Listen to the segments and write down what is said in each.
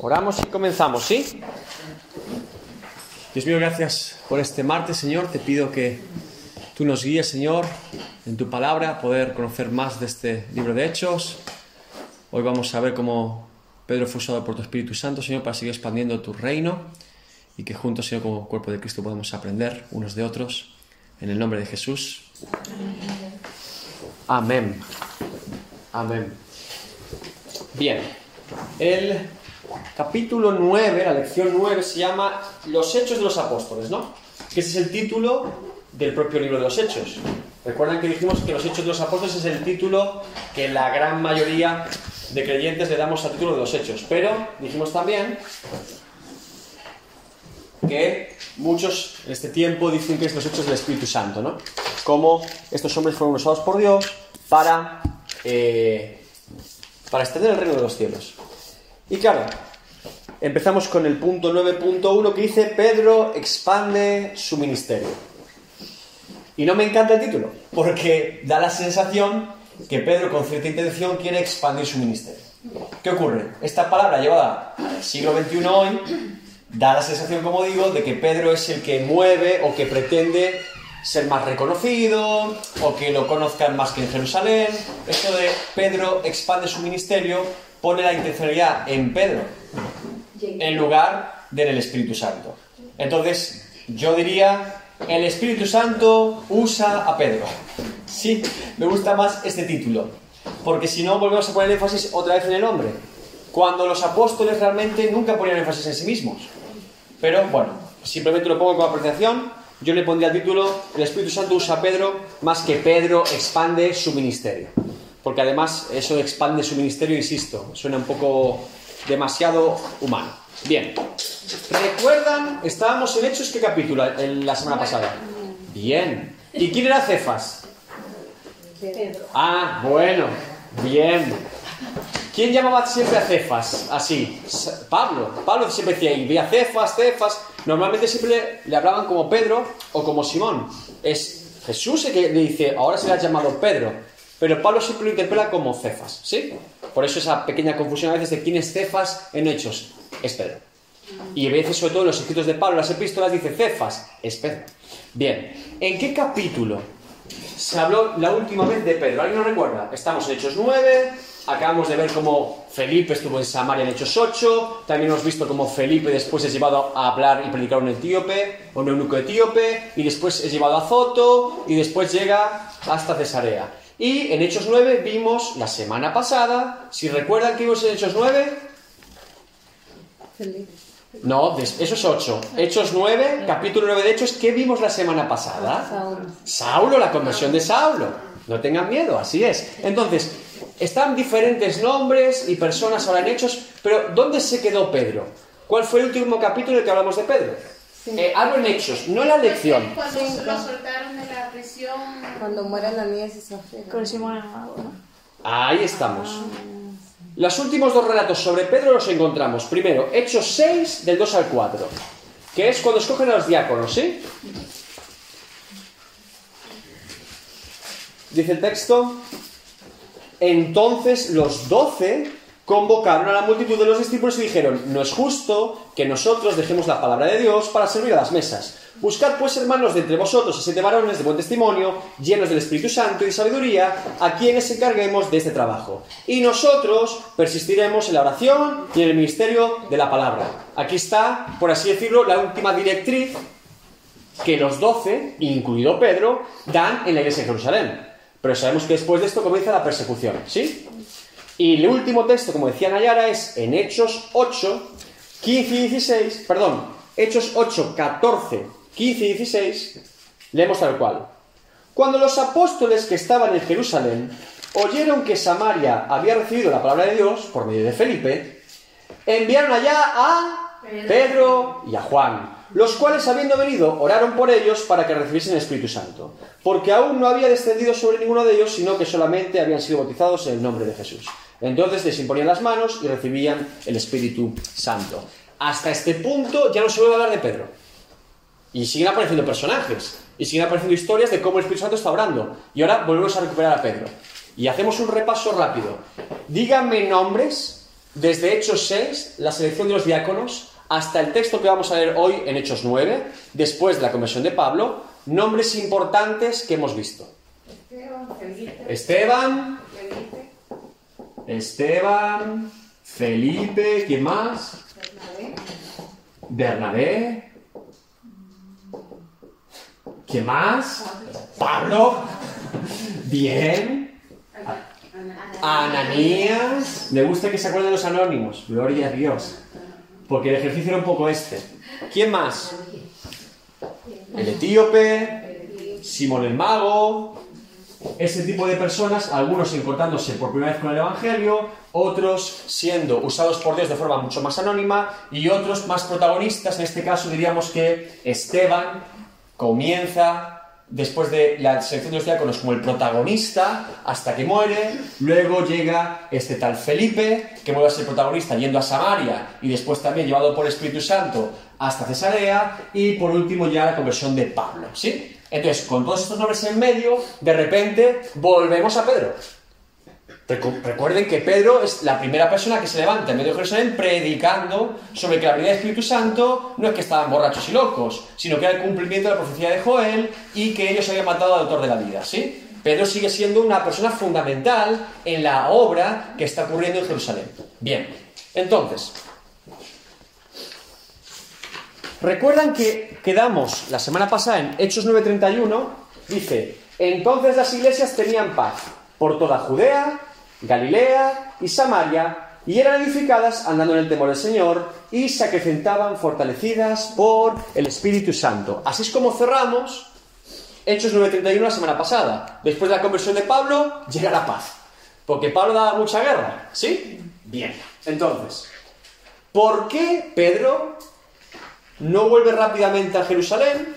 Oramos y comenzamos, ¿sí? Dios mío, gracias por este martes, Señor. Te pido que tú nos guíes, Señor, en tu palabra, poder conocer más de este libro de Hechos. Hoy vamos a ver cómo Pedro fue usado por tu Espíritu Santo, Señor, para seguir expandiendo tu reino y que juntos, Señor, como cuerpo de Cristo podemos aprender unos de otros. En el nombre de Jesús. Amén. Amén. Bien. El capítulo 9, la lección 9, se llama Los Hechos de los Apóstoles, ¿no? Que ese es el título del propio libro de los Hechos. Recuerdan que dijimos que los Hechos de los Apóstoles es el título que la gran mayoría de creyentes le damos al título de los Hechos. Pero dijimos también que muchos en este tiempo dicen que es los Hechos del Espíritu Santo, ¿no? Cómo estos hombres fueron usados por Dios para, eh, para extender el reino de los cielos. Y claro, empezamos con el punto 9.1 que dice Pedro expande su ministerio. Y no me encanta el título, porque da la sensación que Pedro con cierta intención quiere expandir su ministerio. ¿Qué ocurre? Esta palabra llevada al siglo XXI hoy da la sensación, como digo, de que Pedro es el que mueve o que pretende ser más reconocido o que lo conozcan más que en Jerusalén. Esto de Pedro expande su ministerio pone la intencionalidad en Pedro en lugar de en el Espíritu Santo. Entonces, yo diría, el Espíritu Santo usa a Pedro. Sí, me gusta más este título, porque si no volvemos a poner énfasis otra vez en el hombre, cuando los apóstoles realmente nunca ponían énfasis en sí mismos. Pero bueno, simplemente lo pongo como apreciación. Yo le pondría el título, el Espíritu Santo usa a Pedro más que Pedro expande su ministerio porque además eso expande su ministerio, insisto, suena un poco demasiado humano. Bien, ¿recuerdan? Estábamos en Hechos, ¿qué capítulo? En la semana pasada. Bien. ¿Y quién era Cefas? Pedro. Ah, bueno, bien. ¿Quién llamaba siempre a Cefas así? Pablo. Pablo siempre decía, y veía Cefas, Cefas. Normalmente siempre le hablaban como Pedro o como Simón. Es Jesús el que le dice, ahora se le ha llamado Pedro. Pero Pablo siempre lo interpela como Cefas, ¿sí? Por eso esa pequeña confusión a veces de quién es Cefas en Hechos. Es Pedro. Y a veces, sobre todo en los escritos de Pablo, las epístolas, dice Cefas, es Pedro. Bien, ¿en qué capítulo se habló la última vez de Pedro? ¿Alguien no recuerda? Estamos en Hechos 9, acabamos de ver cómo Felipe estuvo en Samaria en Hechos 8, también hemos visto cómo Felipe después es llevado a hablar y predicar a un etíope, o un eunuco etíope, y después es llevado a Zoto, y después llega hasta Cesarea. Y en Hechos 9 vimos la semana pasada, si recuerdan que vimos en Hechos 9, no, eso es 8. Hechos 9, capítulo 9 de Hechos, ¿qué vimos la semana pasada? Saulo, la conversión de Saulo. No tengan miedo, así es. Entonces, están diferentes nombres y personas ahora en Hechos, pero ¿dónde se quedó Pedro? ¿Cuál fue el último capítulo en el que hablamos de Pedro? Eh, hablo en Hechos, no en la lección. Cuando lo soltaron de la prisión. Cuando muera la niña se ¿no? Ahí estamos. Los últimos dos relatos sobre Pedro los encontramos. Primero, Hechos 6, del 2 al 4, que es cuando escogen a los diáconos, ¿sí? Dice el texto, entonces los doce convocaron a la multitud de los discípulos y dijeron, no es justo que nosotros dejemos la palabra de Dios para servir a las mesas. Buscad pues, hermanos, de entre vosotros siete varones de buen testimonio, llenos del Espíritu Santo y de sabiduría, a quienes encarguemos de este trabajo. Y nosotros persistiremos en la oración y en el ministerio de la palabra. Aquí está, por así decirlo, la última directriz que los doce, incluido Pedro, dan en la iglesia de Jerusalén. Pero sabemos que después de esto comienza la persecución, ¿sí? Y el último texto, como decía Nayara, es en Hechos 8, 15 y 16, perdón, Hechos 8, 14, 15 y 16, leemos tal cual. Cuando los apóstoles que estaban en Jerusalén oyeron que Samaria había recibido la palabra de Dios por medio de Felipe, enviaron allá a Pedro y a Juan, los cuales habiendo venido oraron por ellos para que recibiesen el Espíritu Santo, porque aún no había descendido sobre ninguno de ellos, sino que solamente habían sido bautizados en el nombre de Jesús. Entonces les imponían las manos y recibían el Espíritu Santo. Hasta este punto ya no se vuelve a hablar de Pedro. Y siguen apareciendo personajes. Y siguen apareciendo historias de cómo el Espíritu Santo está obrando. Y ahora volvemos a recuperar a Pedro. Y hacemos un repaso rápido. Díganme nombres desde Hechos 6, la selección de los diáconos, hasta el texto que vamos a leer hoy en Hechos 9, después de la conversión de Pablo, nombres importantes que hemos visto. Esteban, Felipe, Esteban, Esteban, Felipe, ¿quién más? Bernabé. ¿Quién más? Pablo. Bien. Ananías. Me gusta que se acuerden los anónimos. Gloria a Dios. Porque el ejercicio era un poco este. ¿Quién más? El etíope. Simón el mago. Ese tipo de personas, algunos encontrándose por primera vez con el Evangelio, otros siendo usados por Dios de forma mucho más anónima y otros más protagonistas. En este caso diríamos que Esteban comienza después de la selección de los diáconos como el protagonista hasta que muere. Luego llega este tal Felipe, que vuelve a ser protagonista yendo a Samaria y después también llevado por el Espíritu Santo hasta Cesarea. Y por último ya la conversión de Pablo. ¿Sí? Entonces, con todos estos nombres en medio, de repente volvemos a Pedro. Recu- Recuerden que Pedro es la primera persona que se levanta en medio de Jerusalén predicando sobre que la venida del Espíritu Santo no es que estaban borrachos y locos, sino que era el cumplimiento de la profecía de Joel y que ellos habían matado al autor de la vida, ¿sí? Pedro sigue siendo una persona fundamental en la obra que está ocurriendo en Jerusalén. Bien, entonces, recuerdan que quedamos la semana pasada en Hechos 9:31, dice, entonces las iglesias tenían paz por toda Judea, Galilea y Samaria, y eran edificadas andando en el temor del Señor, y se acrecentaban fortalecidas por el Espíritu Santo. Así es como cerramos Hechos 9.31 la semana pasada. Después de la conversión de Pablo, llega la paz. Porque Pablo daba mucha guerra, ¿sí? Bien. Entonces, ¿por qué Pedro no vuelve rápidamente a Jerusalén?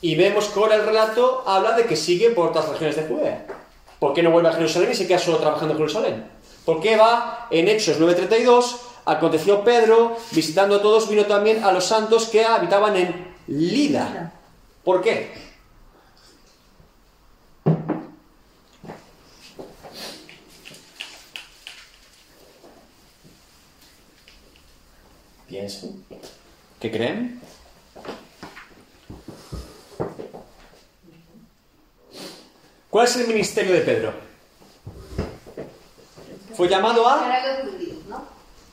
Y vemos que ahora el relato habla de que sigue por otras regiones de Judea. ¿Por qué no vuelve a Jerusalén y se queda solo trabajando en Jerusalén? ¿Por qué va en Hechos 9.32? Aconteció Pedro, visitando a todos, vino también a los santos que habitaban en Lida. ¿Por qué? ¿Qué creen? ¿Cuál es el ministerio de Pedro? Fue llamado a...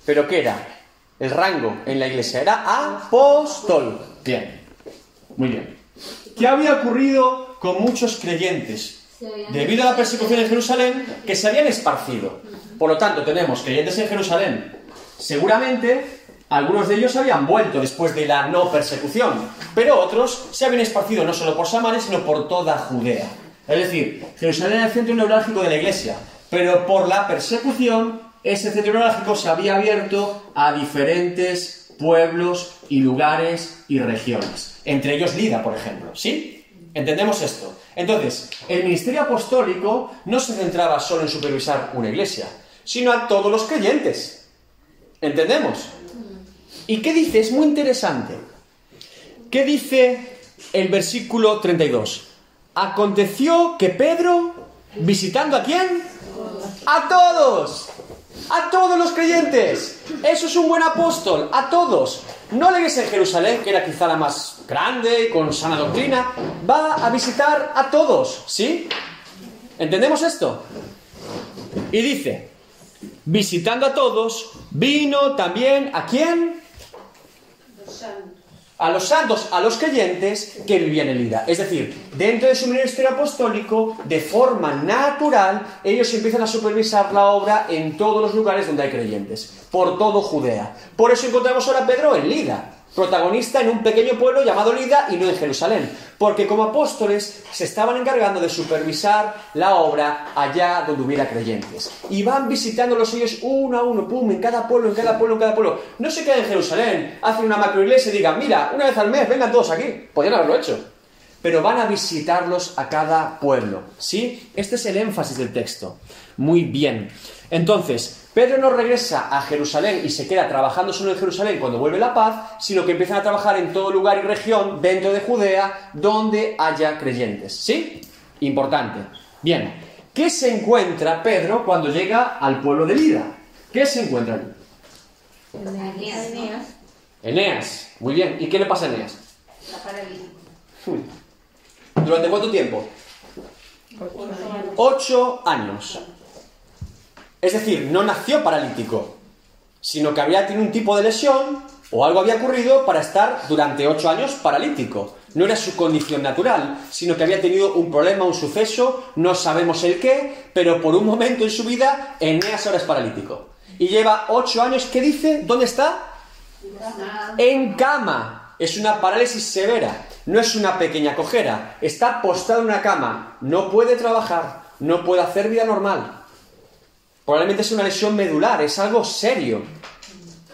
¿Pero qué era? El rango en la iglesia era apóstol. Bien. Muy bien. ¿Qué había ocurrido con muchos creyentes? Debido a la persecución en Jerusalén, que se habían esparcido. Por lo tanto, tenemos creyentes en Jerusalén. Seguramente, algunos de ellos habían vuelto después de la no persecución, pero otros se habían esparcido no solo por Samaria, sino por toda Judea. Es decir, Jerusalén era el centro neurálgico de la iglesia, pero por la persecución, ese centro neurálgico se había abierto a diferentes pueblos y lugares y regiones. Entre ellos Lida, por ejemplo. ¿Sí? ¿Entendemos esto? Entonces, el ministerio apostólico no se centraba solo en supervisar una iglesia, sino a todos los creyentes. ¿Entendemos? ¿Y qué dice? Es muy interesante. ¿Qué dice el versículo 32? Aconteció que Pedro, visitando a quién? A todos. A todos los creyentes. Eso es un buen apóstol. A todos. No iglesia en Jerusalén, que era quizá la más grande y con sana doctrina. Va a visitar a todos. ¿Sí? ¿Entendemos esto? Y dice, visitando a todos, vino también a quién? A los santos, a los creyentes que vivían en Lida. Es decir, dentro de su ministerio apostólico, de forma natural, ellos empiezan a supervisar la obra en todos los lugares donde hay creyentes, por todo Judea. Por eso encontramos ahora a Pedro en Lida, protagonista en un pequeño pueblo llamado Lida y no en Jerusalén, porque como apóstoles se estaban encargando de supervisar la obra allá donde hubiera creyentes. Y van visitándolos ellos uno a uno, pum, en cada pueblo, en cada pueblo, en cada pueblo. No se quedan en Jerusalén, hacen una macroiglesia y digan, mira, una vez al mes, vengan todos aquí. Podrían haberlo hecho. Pero van a visitarlos a cada pueblo. ¿Sí? Este es el énfasis del texto. Muy bien. Entonces, Pedro no regresa a Jerusalén y se queda trabajando solo en Jerusalén cuando vuelve la paz, sino que empiezan a trabajar en todo lugar y región dentro de Judea donde haya creyentes. ¿Sí? Importante. Bien. ¿Qué se encuentra Pedro cuando llega al pueblo de Lida? ¿Qué se encuentra allí? Eneas, Eneas. Muy bien. ¿Y qué le pasa a Eneas? Está paralítico. ¿Durante cuánto tiempo? Ocho años. Es decir, no nació paralítico, sino que había tenido un tipo de lesión o algo había ocurrido para estar durante ocho años paralítico. No era su condición natural, sino que había tenido un problema, un suceso, no sabemos el qué, pero por un momento en su vida, Eneas ahora es paralítico. Y lleva ocho años, ¿qué dice? ¿Dónde está? En cama. Es una parálisis severa, no es una pequeña cojera. Está postrado en una cama, no puede trabajar, no puede hacer vida normal. Probablemente es una lesión medular, es algo serio.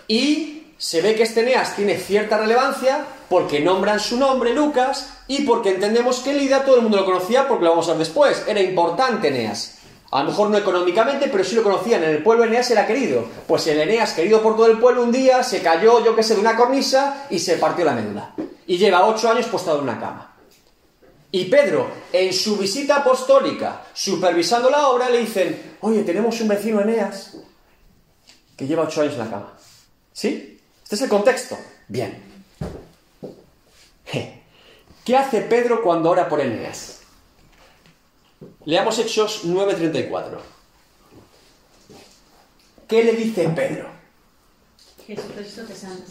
Y se ve que este Eneas tiene cierta relevancia porque nombran su nombre, Lucas, y porque entendemos que Lida todo el mundo lo conocía porque lo vamos a ver después. Era importante Eneas. A lo mejor no económicamente, pero sí lo conocían. En el pueblo Eneas era querido. Pues el Eneas, querido por todo el pueblo, un día se cayó, yo que sé, de una cornisa y se partió la médula. Y lleva ocho años postrado en una cama. Y Pedro, en su visita apostólica, supervisando la obra, le dicen, oye, tenemos un vecino Eneas que lleva ocho años en la cama. ¿Sí? Este es el contexto. Bien. ¿Qué hace Pedro cuando ora por Eneas? Leamos Hechos 9:34. ¿Qué le dice Pedro? Jesucristo te sana.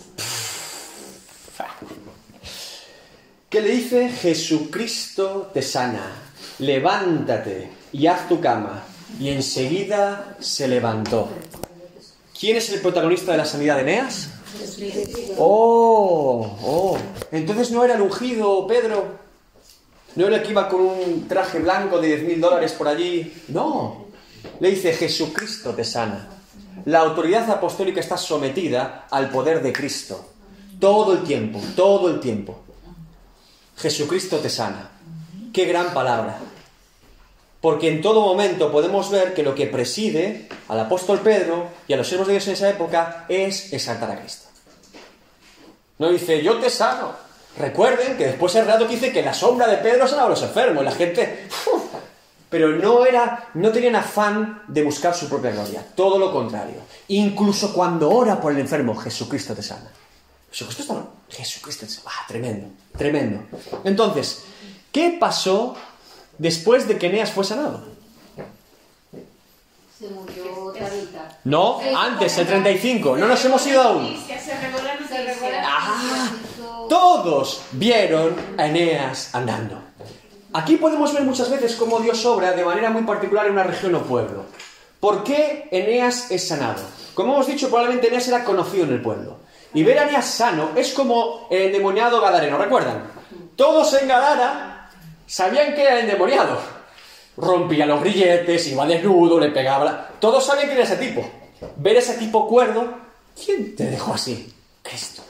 ¿Qué le dice? Jesucristo te sana. Levántate y haz tu cama. Y enseguida se levantó. ¿Quién es el protagonista de la sanidad de Eneas? Oh, oh. Entonces no era el ungido Pedro. No era el que iba con un traje blanco de 10 mil dólares por allí. No. Le dice Jesucristo te sana. La autoridad apostólica está sometida al poder de Cristo. Todo el tiempo, todo el tiempo. Jesucristo te sana. Qué gran palabra. Porque en todo momento podemos ver que lo que preside al apóstol Pedro y a los siervos de Dios en esa época es exaltar a Cristo. No dice, yo te sano. Recuerden que después el relato dice que la sombra de Pedro sanaba a los enfermos. La gente... Pero no era, no tenían afán de buscar su propia gloria. Todo lo contrario. Incluso cuando ora por el enfermo, Jesucristo te sana. Jesucristo está. Jesucristo sana. Ah, tremendo, tremendo. Entonces, ¿qué pasó después de que Eneas fue sanado? Se murió Tabita. No, antes, el 35. No nos hemos ido aún. Noticia. Ah, todos vieron a Eneas andando. Aquí podemos ver muchas veces cómo Dios obra de manera muy particular en una región o pueblo. ¿Por qué Eneas es sanado? Como hemos dicho, probablemente Eneas era conocido en el pueblo. Y ver a sano es como el endemoniado gadareno, ¿recuerdan? Todos en Gadara sabían que era el endemoniado. Rompía los grilletes, iba desnudo, le pegaba... Todos sabían que era ese tipo. Ver ese tipo cuerdo, ¿quién te dejó así? Cristo.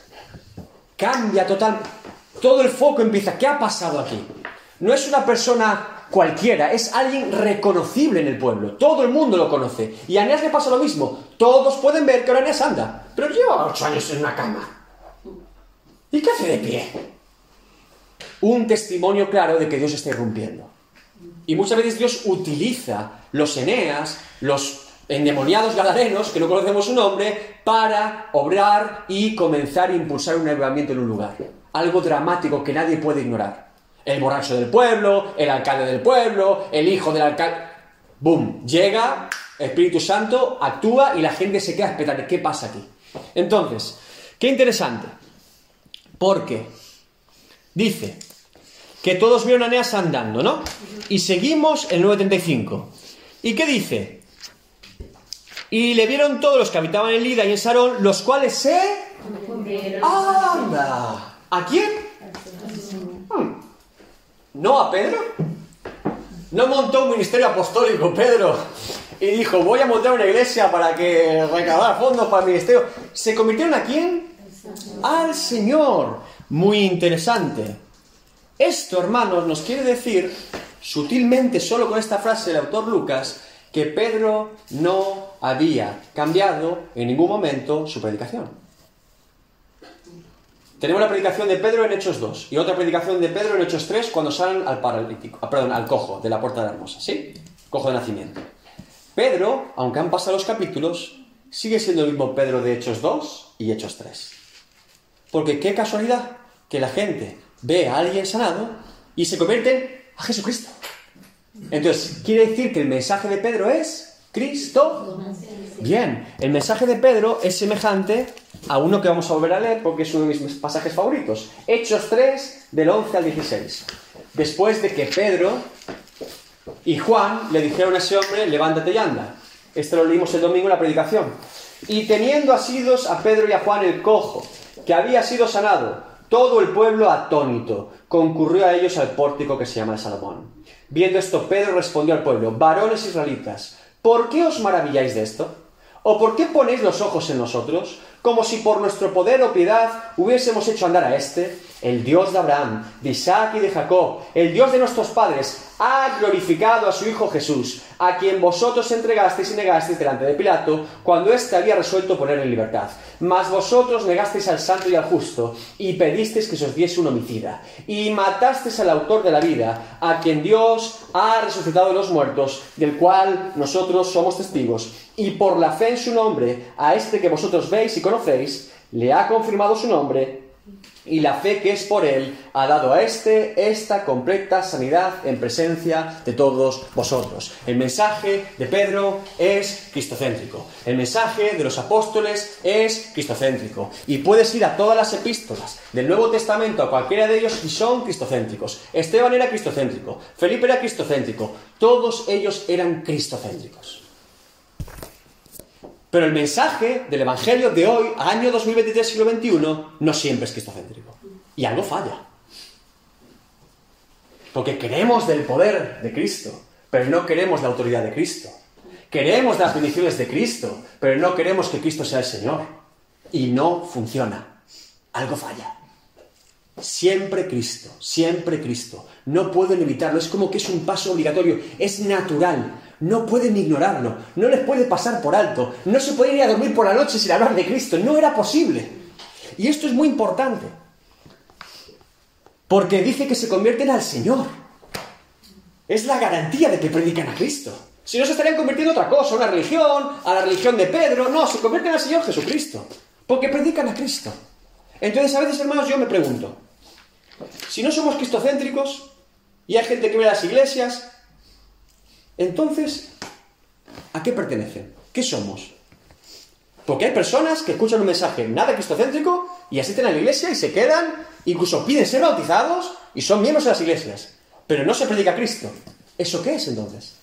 Cambia total. Todo el foco empieza. ¿Qué ha pasado aquí? No es una persona cualquiera, es alguien reconocible en el pueblo. Todo el mundo lo conoce. Y a Eneas le pasa lo mismo. Todos pueden ver que ahora Eneas anda. Pero lleva ocho años en una cama. ¿Y qué hace de pie? Un testimonio claro de que Dios está irrumpiendo. Y muchas veces Dios utiliza los Eneas, los endemoniados gadarenos, que no conocemos su nombre, para obrar y comenzar a impulsar un avivamiento en un lugar. Algo dramático que nadie puede ignorar. El borracho del pueblo, el alcalde del pueblo, el hijo del alcalde. ¡Boom! Llega, Espíritu Santo, actúa y la gente se queda esperando. ¿Qué pasa aquí? Entonces, qué interesante. Porque dice que todos vieron a Eneas andando, ¿no? Y seguimos el 935. ¿Y qué dice? Y le vieron todos los que habitaban en Lida y en Sarón, los cuales se... ¡Anda! ¿A quién? ¿No a Pedro? No montó un ministerio apostólico, Pedro. Y dijo, voy a montar una iglesia para que recaudar fondos para el ministerio. ¿Se convirtieron a quién? Al Señor. Muy interesante. Esto, hermanos, nos quiere decir, sutilmente, solo con esta frase del autor Lucas, que Pedro no había cambiado en ningún momento su predicación. Tenemos la predicación de Pedro en Hechos 2 y otra predicación de Pedro en Hechos 3 cuando salen al paralítico, ah, perdón, al cojo de la puerta de la hermosa, ¿sí? Cojo de nacimiento. Pedro, aunque han pasado los capítulos, sigue siendo el mismo Pedro de Hechos 2 y Hechos 3. Porque qué casualidad que la gente ve a alguien sanado y se convierten a Jesucristo. Entonces, quiere decir que el mensaje de Pedro es Cristo. Bien, el mensaje de Pedro es semejante a uno que vamos a volver a leer porque es uno de mis pasajes favoritos. Hechos 3, del 11 al 16. Después de que Pedro y Juan le dijeron a ese hombre, levántate y anda. Esto lo leímos el domingo en la predicación. Y teniendo asidos a Pedro y a Juan el cojo, que había sido sanado, todo el pueblo atónito concurrió a ellos al pórtico que se llama Salomón. Viendo esto, Pedro respondió al pueblo, varones israelitas, ¿por qué os maravilláis de esto? ¿O por qué ponéis los ojos en nosotros, como si por nuestro poder o piedad hubiésemos hecho andar a este? El Dios de Abraham, de Isaac y de Jacob, el Dios de nuestros padres, ha glorificado a su Hijo Jesús, a quien vosotros entregasteis y negasteis delante de Pilato, cuando éste había resuelto poner en libertad. Mas vosotros negasteis al santo y al justo, y pedisteis que se os diese un homicida, y matasteis al autor de la vida, a quien Dios ha resucitado de los muertos, del cual nosotros somos testigos, y por la fe en su nombre, a este que vosotros veis y conocéis, le ha confirmado su nombre, y la fe que es por él ha dado a éste esta completa sanidad en presencia de todos vosotros. El mensaje de Pedro es cristocéntrico. El mensaje de los apóstoles es cristocéntrico. Y puedes ir a todas las epístolas del Nuevo Testamento, a cualquiera de ellos, y son cristocéntricos. Esteban era cristocéntrico. Felipe era cristocéntrico. Todos ellos eran cristocéntricos. Pero el mensaje del Evangelio de hoy, año 2023, siglo XXI, no siempre es cristocéntrico. Y algo falla. Porque queremos del poder de Cristo, pero no queremos la autoridad de Cristo. Queremos las bendiciones de Cristo, pero no queremos que Cristo sea el Señor. Y no funciona. Algo falla. Siempre Cristo, siempre Cristo. No pueden evitarlo, es como que es un paso obligatorio, es natural. No pueden ignorarlo, no les puede pasar por alto, no se puede ir a dormir por la noche sin hablar de Cristo, no era posible. Y esto es muy importante, porque dice que se convierten al Señor. Es la garantía de que predican a Cristo. Si no se estarían convirtiendo en otra cosa, a una religión, a la religión de Pedro, no, se convierten al Señor Jesucristo, porque predican a Cristo. Entonces, a veces, hermanos, yo me pregunto, si no somos cristocéntricos y hay gente que ve las iglesias, entonces, ¿a qué pertenecen? ¿Qué somos? Porque hay personas que escuchan un mensaje nada cristocéntrico y asisten a la iglesia y se quedan, incluso piden ser bautizados y son miembros de las iglesias. Pero no se predica Cristo. ¿Eso qué es entonces?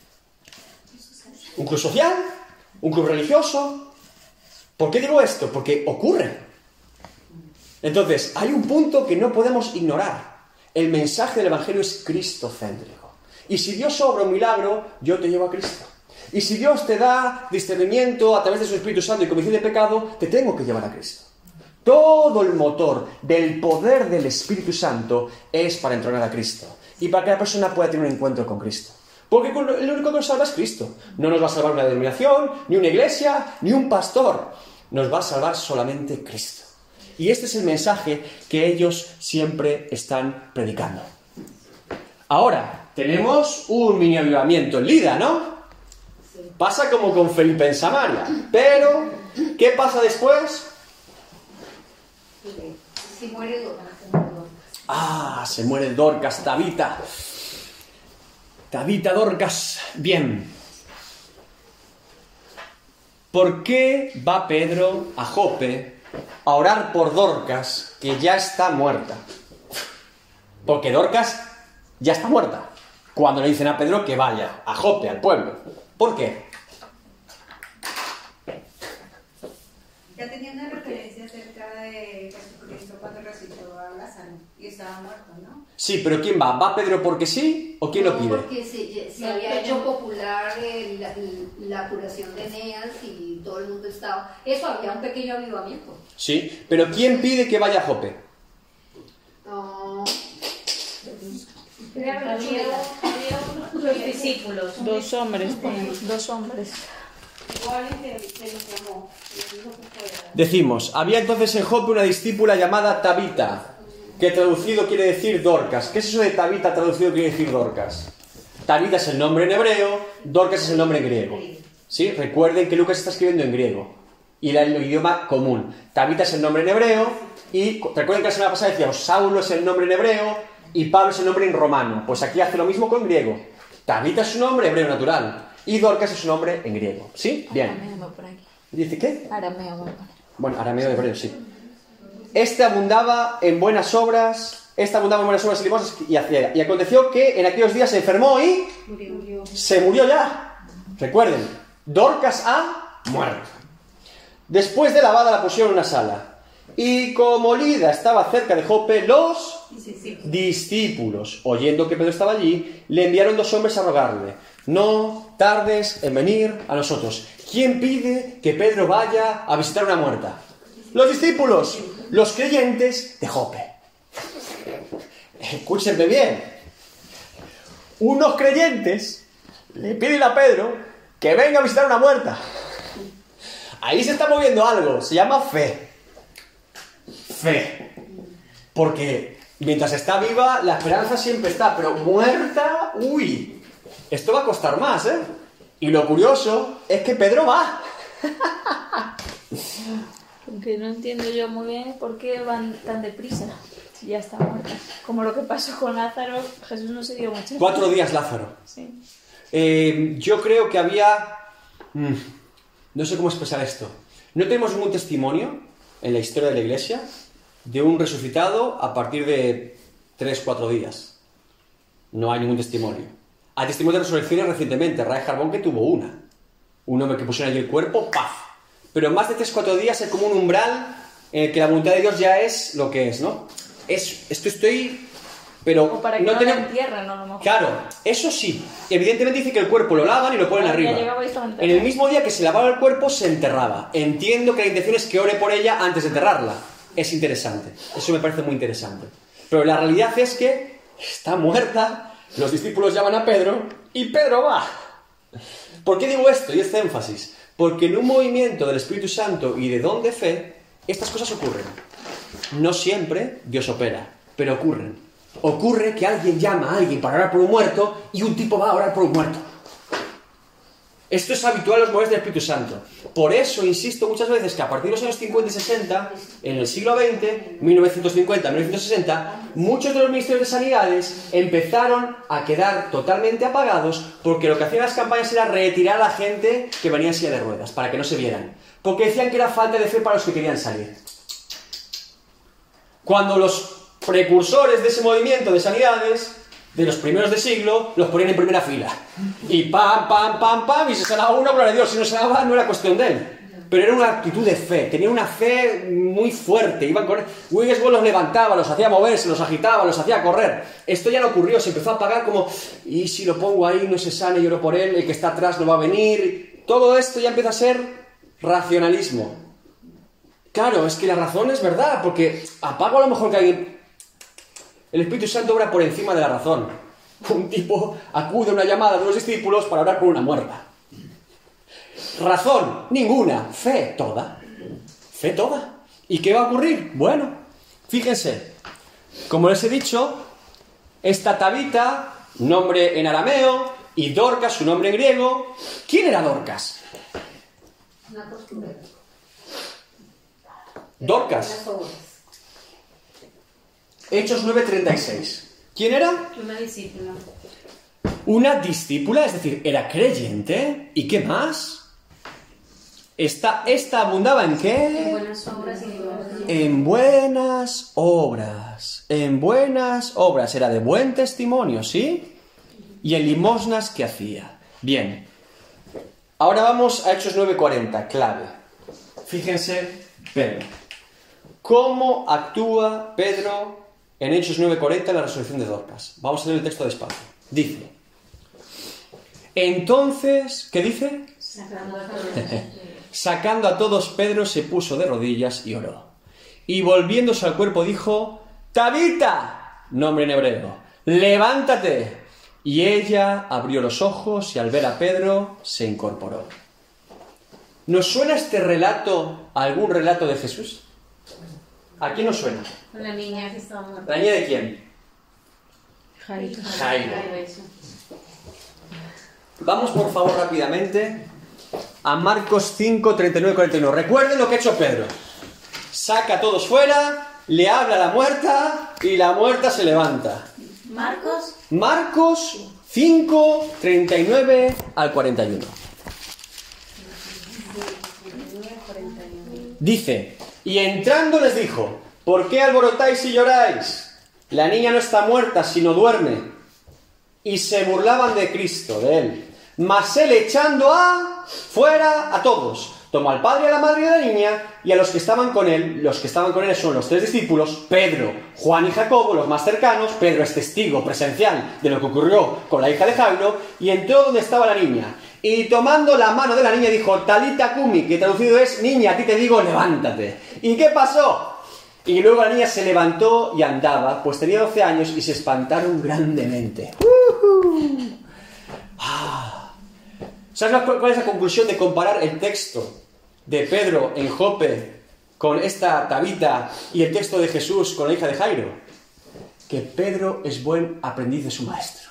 ¿Un club social? ¿Un club religioso? ¿Por qué digo esto? Porque ocurre. Entonces, hay un punto que no podemos ignorar. El mensaje del Evangelio es cristocéntrico. Y si Dios obra un milagro, yo te llevo a Cristo. Y si Dios te da discernimiento a través de su Espíritu Santo y comisión de pecado, te tengo que llevar a Cristo. Todo el motor del poder del Espíritu Santo es para entronar a Cristo y para que la persona pueda tener un encuentro con Cristo. Porque el único que nos salva es Cristo. No nos va a salvar una denominación, ni una iglesia, ni un pastor. Nos va a salvar solamente Cristo. Y este es el mensaje que ellos siempre están predicando. Ahora, tenemos un mini avivamiento en Lida, ¿no? Pasa como con Felipe en Samaria. Pero, ¿qué pasa después? Si muere Dorcas. Ah, se muere Dorcas, Tabita. Tabita Dorcas. Bien. ¿Por qué va Pedro a Jope a orar por Dorcas, que ya está muerta? Porque Dorcas ya está muerta. Cuando le dicen a Pedro que vaya a Jope, al pueblo. ¿Por qué? Ya tenía una referencia acerca de Jesucristo cuando resucitó a Lázaro y estaba muerto, ¿no? Sí, pero ¿quién va? ¿Va Pedro porque sí o quién lo No, pide? Porque se, se había hecho popular eh, la, la curación de Eneas y todo el mundo estaba. Eso había un pequeño avivamiento. Sí, pero ¿quién pide que vaya a Jope? Había, discípulos. Dos hombres, ponemos, dos hombres. Decimos, había entonces en Jope una discípula llamada Tabita, que traducido quiere decir Dorcas. ¿Qué es eso de Tabita traducido quiere decir Dorcas? Tabita es el nombre en hebreo, Dorcas es el nombre en griego. ¿Sí? Recuerden que Lucas está escribiendo en griego. y el idioma común. Tabita es el nombre en hebreo y recuerden que la semana pasada decíamos Saulo es el nombre en hebreo y Pablo es el nombre en romano. Pues aquí hace lo mismo con griego. Tabita es su nombre hebreo natural y Dorcas es su nombre en griego. ¿Sí? Bien. Arameo va por aquí. ¿Dice qué? Arameo. Bueno, arameo de hebreo, sí. Este abundaba en buenas obras, este abundaba en buenas obras y limosnas y hacía. Y aconteció que en aquellos días se enfermó y Murió. se murió ya. Recuerden, Dorcas ha muerto. Después de lavada la pusieron en una sala. Y como Lida estaba cerca de Jope, los discípulos, oyendo que Pedro estaba allí, le enviaron dos hombres a rogarle, no tardes en venir a nosotros. ¿Quién pide que Pedro vaya a visitar una muerta? Los discípulos, los creyentes de Jope. Escúchenme bien. Unos creyentes le piden a Pedro que venga a visitar una muerta. Ahí se está moviendo algo, se llama fe. Fe. Porque mientras está viva, la esperanza siempre está, pero muerta, uy, esto va a costar más, ¿eh? Y lo curioso es que Pedro va. Aunque no entiendo yo muy bien por qué van tan deprisa. Si ya está muerta. Como lo que pasó con Lázaro, Jesús no se dio mucho. Cuatro días Lázaro. Sí. Eh, yo creo que había... mm, no sé cómo expresar esto. No tenemos ningún testimonio en la historia de la iglesia de un resucitado a partir de tres, cuatro días. No hay ningún testimonio. Hay testimonio de resurrecciones recientemente. Ray Jarbón que tuvo una. Un hombre que pusieron allí el cuerpo, ¡paf! Pero en más de tres, cuatro días es como un umbral en el que la voluntad de Dios ya es lo que es, ¿no? Es, esto estoy... Pero O para que no, tenemos- la entierren, ¿no? A lo mejor. Claro, eso sí. Evidentemente dice que el cuerpo lo lavan y lo ponen Ah, arriba. En el mismo día que se lavaba el cuerpo, se enterraba. Entiendo que la intención es que ore por ella antes de enterrarla. Es interesante. Eso me parece muy interesante. Pero la realidad es que está muerta, los discípulos llaman a Pedro y Pedro va. ¿Por qué digo esto y este énfasis? Porque en un movimiento del Espíritu Santo y de don de fe, estas cosas ocurren. No siempre Dios opera, pero ocurren. Ocurre que alguien llama a alguien para orar por un muerto y un tipo va a orar por un muerto. Esto es habitual en los moveres del Espíritu Santo. Por eso insisto muchas veces que a partir de los años 50 y 60, en el siglo XX, 1950, 1960, muchos de los ministerios de sanidades empezaron a quedar totalmente apagados porque lo que hacían las campañas era retirar a la gente que venía en silla de ruedas, para que no se vieran. Porque decían que era falta de fe para los que querían salir. Cuando los precursores de ese movimiento de sanidades, de los primeros de siglo, los ponían en primera fila. Y pam, pam, pam, pam, y se sanaba uno, gloria a Dios, si no se sanaba no era cuestión de él. Pero era una actitud de fe, tenía una fe muy fuerte, iban con Wigglesworth los levantaba, los hacía moverse, los agitaba, los hacía correr. Esto ya no ocurrió, se empezó a apagar como, y si lo pongo ahí, no se sane, lloro por él, el que está atrás no va a venir. Todo esto ya empieza a ser racionalismo. Claro, es que la razón es verdad, porque apago a lo mejor que alguien... El Espíritu Santo obra por encima de la razón. Un tipo acude a una llamada de los discípulos para orar por una muerta. Razón, ninguna. Fe, toda. Fe, toda. ¿Y qué va a ocurrir? Bueno, fíjense. Como les he dicho, esta Tabita, nombre en arameo, y Dorcas, su nombre en griego. ¿Quién era Dorcas? Una costurera. Dorcas. Hechos 9:36. ¿Quién era? Una discípula. Una discípula, es decir, era creyente. ¿Y qué más? Esta, esta abundaba en qué? Buenas obras. En buenas obras. En buenas obras. Era de buen testimonio, ¿sí? Y en limosnas que hacía. Bien. Ahora vamos a Hechos 9:40, clave. Fíjense, Pedro. ¿Cómo actúa Pedro en Hechos 9:40 en la resurrección de Dorcas? Vamos a leer el texto despacio. Dice. Entonces, ¿qué dice? Sacando a todos. Sacando a todos, Pedro se puso de rodillas y oró. Y volviéndose al cuerpo dijo, Tabita, nombre en hebreo, levántate. Y ella abrió los ojos y al ver a Pedro se incorporó. ¿Nos suena este relato a algún relato de Jesús? ¿A quién nos suena? La niña que estaba muerta. ¿La niña de quién? Jairo. Jairo. Vamos por favor rápidamente a Marcos 5, 39, 41. Recuerden lo que ha hecho Pedro. Saca a todos fuera, le habla a la muerta y la muerta se levanta. Marcos. Marcos 5, 39 al 41. Dice, y entrando les dijo, ¿por qué alborotáis y lloráis? La niña no está muerta, sino duerme. Y se burlaban de Cristo, de él. Mas él echando a fuera a todos. Tomó al padre y a la madre de la niña y a los que estaban con él. Los que estaban con él son los tres discípulos, Pedro, Juan y Jacobo, los más cercanos. Pedro es testigo presencial de lo que ocurrió con la hija de Jairo y entró donde estaba la niña. Y tomando la mano de la niña dijo, Talita Kumi, que traducido es, niña, a ti te digo, levántate. ¿Y qué pasó? Y luego la niña se levantó y andaba, pues tenía 12 años y se espantaron grandemente. ¡Ujú! Ah. ¿Sabes cuál es la conclusión de comparar el texto de Pedro en Jope con esta Tabita y el texto de Jesús con la hija de Jairo? Que Pedro es buen aprendiz de su maestro.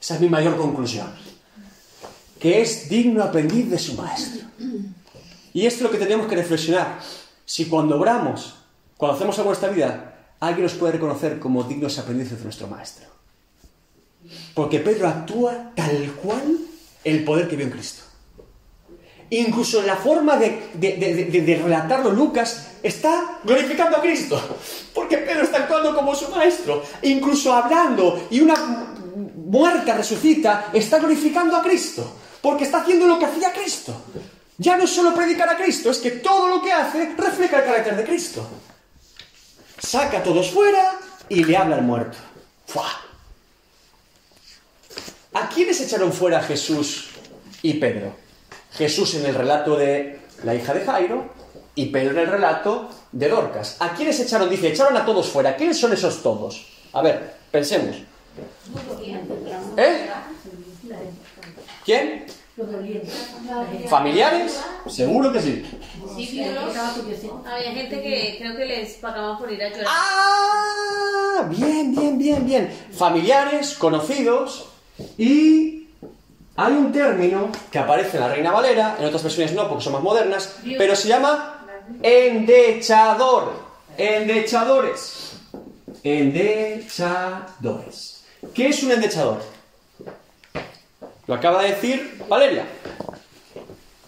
Esa es mi mayor conclusión. Que es digno aprendiz de su maestro. Y esto es lo que tenemos que reflexionar. Si cuando obramos, cuando hacemos algo en nuestra vida, alguien nos puede reconocer como dignos aprendices de nuestro maestro. Porque Pedro actúa tal cual el poder que vio en Cristo. Incluso en la forma de, de- relatarlo Lucas está glorificando a Cristo. Porque Pedro está actuando como su maestro. Incluso hablando y una mu- muerta resucita, está glorificando a Cristo. Porque está haciendo lo que hacía Cristo. Ya no es solo predicar a Cristo, es que todo lo que hace refleja el carácter de Cristo. Saca a todos fuera y le habla al muerto. ¡Fua! ¿A quiénes echaron fuera Jesús y Pedro? Jesús en el relato de la hija de Jairo y Pedro en el relato de Dorcas. ¿A quiénes echaron? Dice, echaron a todos fuera. ¿Quiénes son esos todos? A ver, pensemos. ¿Eh? ¿Quién? ¿Familiares? Seguro que sí. Había gente que creo que les pagaban por ir a llorar. Ah, bien, bien, bien, bien. Familiares, conocidos y hay un término que aparece en la Reina Valera, en otras versiones no porque son más modernas, pero se llama endechador. Endechadores. Endechadores. ¿Qué es un endechador? Lo acaba de decir Valeria.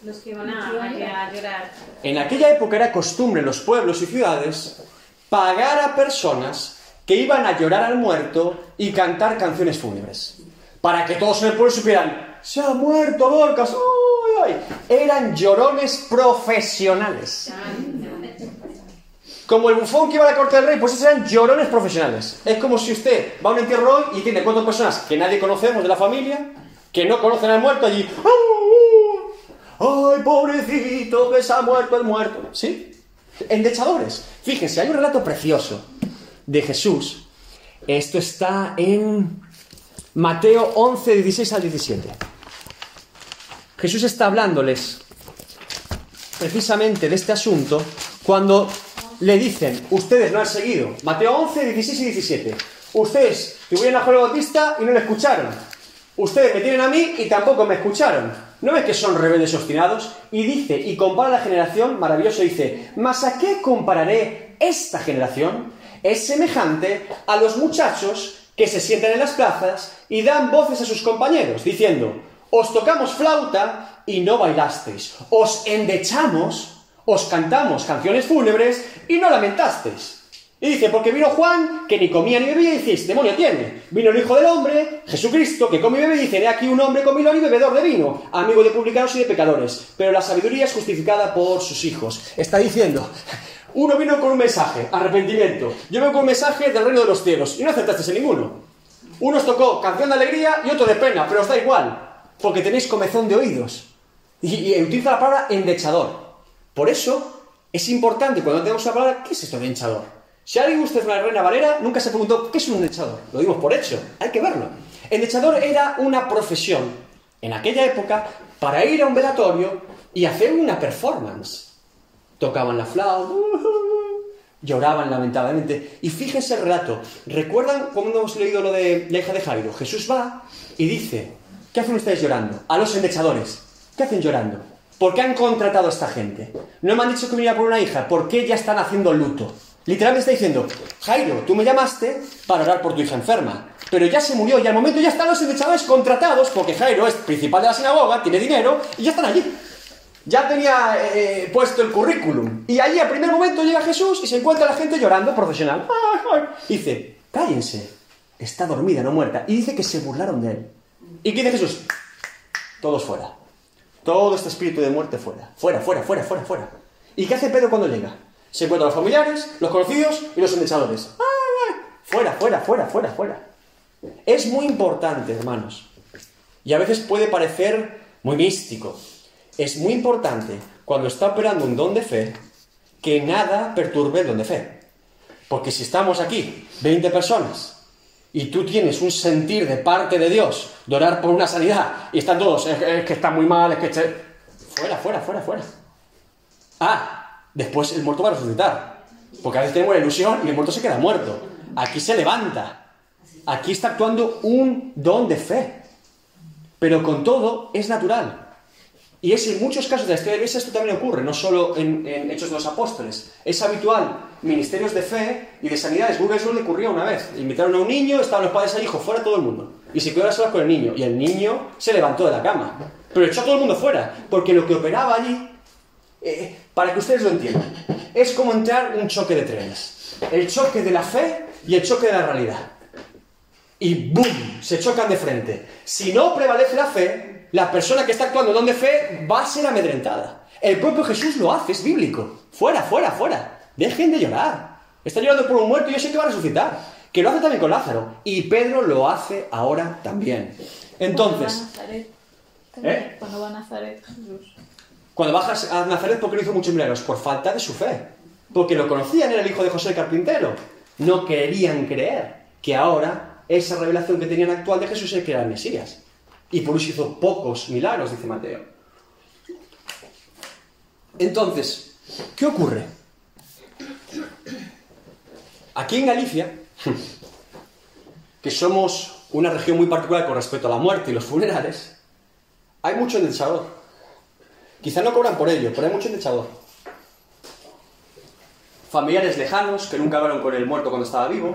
Los que iban a, a llorar. En aquella época era costumbre en los pueblos y ciudades pagar a personas que iban a llorar al muerto y cantar canciones fúnebres. Para que todos en el pueblo supieran, se ha muerto Dorcas. uy, ay". Eran llorones profesionales. Como el bufón que iba a la corte del rey, pues esos eran llorones profesionales. Es como si usted va a un entierro hoy y tiene cuatro personas que nadie conocemos de la familia, que no conocen al muerto allí. ¡Ay, pobrecito, que se ha muerto el muerto! ¿Sí? Endechadores. Fíjense, hay un relato precioso de Jesús. Esto está en Mateo 11, 16 al 17. Jesús está hablándoles precisamente de este asunto cuando le dicen, ustedes no han seguido. Mateo 11, 16 y 17. Ustedes tuvieron a Juan Bautista y no le escucharon. Ustedes me tienen a mí y tampoco me escucharon. ¿No ves que son rebeldes obstinados? Y dice, y compara la generación, maravilloso, dice, ¿mas a qué compararé esta generación? Es semejante a los muchachos que se sientan en las plazas y dan voces a sus compañeros, diciendo, os tocamos flauta y no bailasteis, os endechamos, os cantamos canciones fúnebres y no lamentasteis. Y dice, porque vino Juan, que ni comía ni bebía, y dices, demonio tiene. Vino el Hijo del Hombre, Jesucristo, que come y bebe, y dice, he aquí un hombre comilón y bebedor de vino, amigo de publicanos y de pecadores. Pero la sabiduría es justificada por sus hijos. Está diciendo, uno vino con un mensaje, arrepentimiento. Yo vengo con un mensaje del reino de los cielos, y no aceptasteis en ninguno. Uno os tocó canción de alegría y otro de pena, pero os da igual, porque tenéis comezón de oídos. Y, y utiliza la palabra endechador. Por eso es importante cuando tenemos la palabra, ¿qué es esto de hinchador? Si alguien usted la reina Valera, nunca se preguntó qué es un endechador. Lo dimos por hecho, hay que verlo. Endechador era una profesión en aquella época para ir a un velatorio y hacer una performance. Tocaban la flauta, lloraban lamentablemente. Y fíjense el relato. ¿Recuerdan cuando hemos leído lo de la hija de Jairo? Jesús va y dice, ¿qué hacen ustedes llorando? A los endechadores. ¿Qué hacen llorando? ¿Por qué han contratado a esta gente? No me han dicho que viniera por una hija, ¿por qué ya están haciendo luto? Literalmente está diciendo, Jairo, tú me llamaste para orar por tu hija enferma, pero ya se murió y al momento ya están los chavales contratados porque Jairo es principal de la sinagoga, tiene dinero y ya están allí. Ya tenía eh, puesto el currículum. Y allí al primer momento llega Jesús y se encuentra la gente llorando, profesional. dice, cállense, está dormida, no muerta. Y dice que se burlaron de él. ¿Y qué dice Jesús? Todos fuera. Todo este espíritu de muerte fuera. Fuera, fuera, fuera, fuera, fuera. ¿Y qué hace Pedro cuando llega? Se encuentran los familiares, los conocidos y los endechadores. Fuera, fuera, fuera, fuera, fuera. Es muy importante, hermanos. Y a veces puede parecer muy místico. Es muy importante, cuando está operando un don de fe, que nada perturbe el don de fe. Porque si estamos aquí, 20 personas, y tú tienes un sentir de parte de Dios de orar por una sanidad y están todos, es, que está muy mal, es que... Fuera, fuera, fuera, fuera. Ah, después el muerto va a resucitar. Porque a veces tenemos la ilusión y el muerto se queda muerto. Aquí se levanta. Aquí está actuando un don de fe. Pero con todo es natural. Y es en muchos casos de la historia de iglesia esto también ocurre, no solo en, Hechos de los Apóstoles. Es habitual, ministerios de fe y de sanidades. Google le ocurrió una vez. Invitaron a un niño, estaban los padres ahí, dijo, fuera todo el mundo. Y se quedó a solas con el niño. Y el niño se levantó de la cama. Pero echó a todo el mundo fuera. Porque lo que operaba allí, eh, para que ustedes lo entiendan, es como entrar un choque de trenes. El choque de la fe y el choque de la realidad. Y ¡boom! Se chocan de frente. Si no prevalece la fe, la persona que está actuando donde fe va a ser amedrentada. El propio Jesús lo hace, es bíblico. Fuera, fuera, fuera. Dejen de llorar. Está llorando por un muerto y yo sé que va a resucitar. Que lo hace también con Lázaro. Y Pedro lo hace ahora también. Entonces. ¿Eh? Cuando va a Nazaret, Jesús. Cuando bajas a Nazaret, ¿por qué no hizo muchos milagros? Por falta de su fe. Porque lo conocían, era el hijo de José el carpintero. No querían creer que ahora esa revelación que tenían actual de Jesús era el Mesías. Y por eso hizo pocos milagros, dice Mateo. Entonces, ¿qué ocurre? Aquí en Galicia, que somos una región muy particular con respecto a la muerte y los funerales, hay mucho endechador. Quizá no cobran por ello, pero hay mucho endechador. Familiares lejanos que nunca hablaron con el muerto cuando estaba vivo.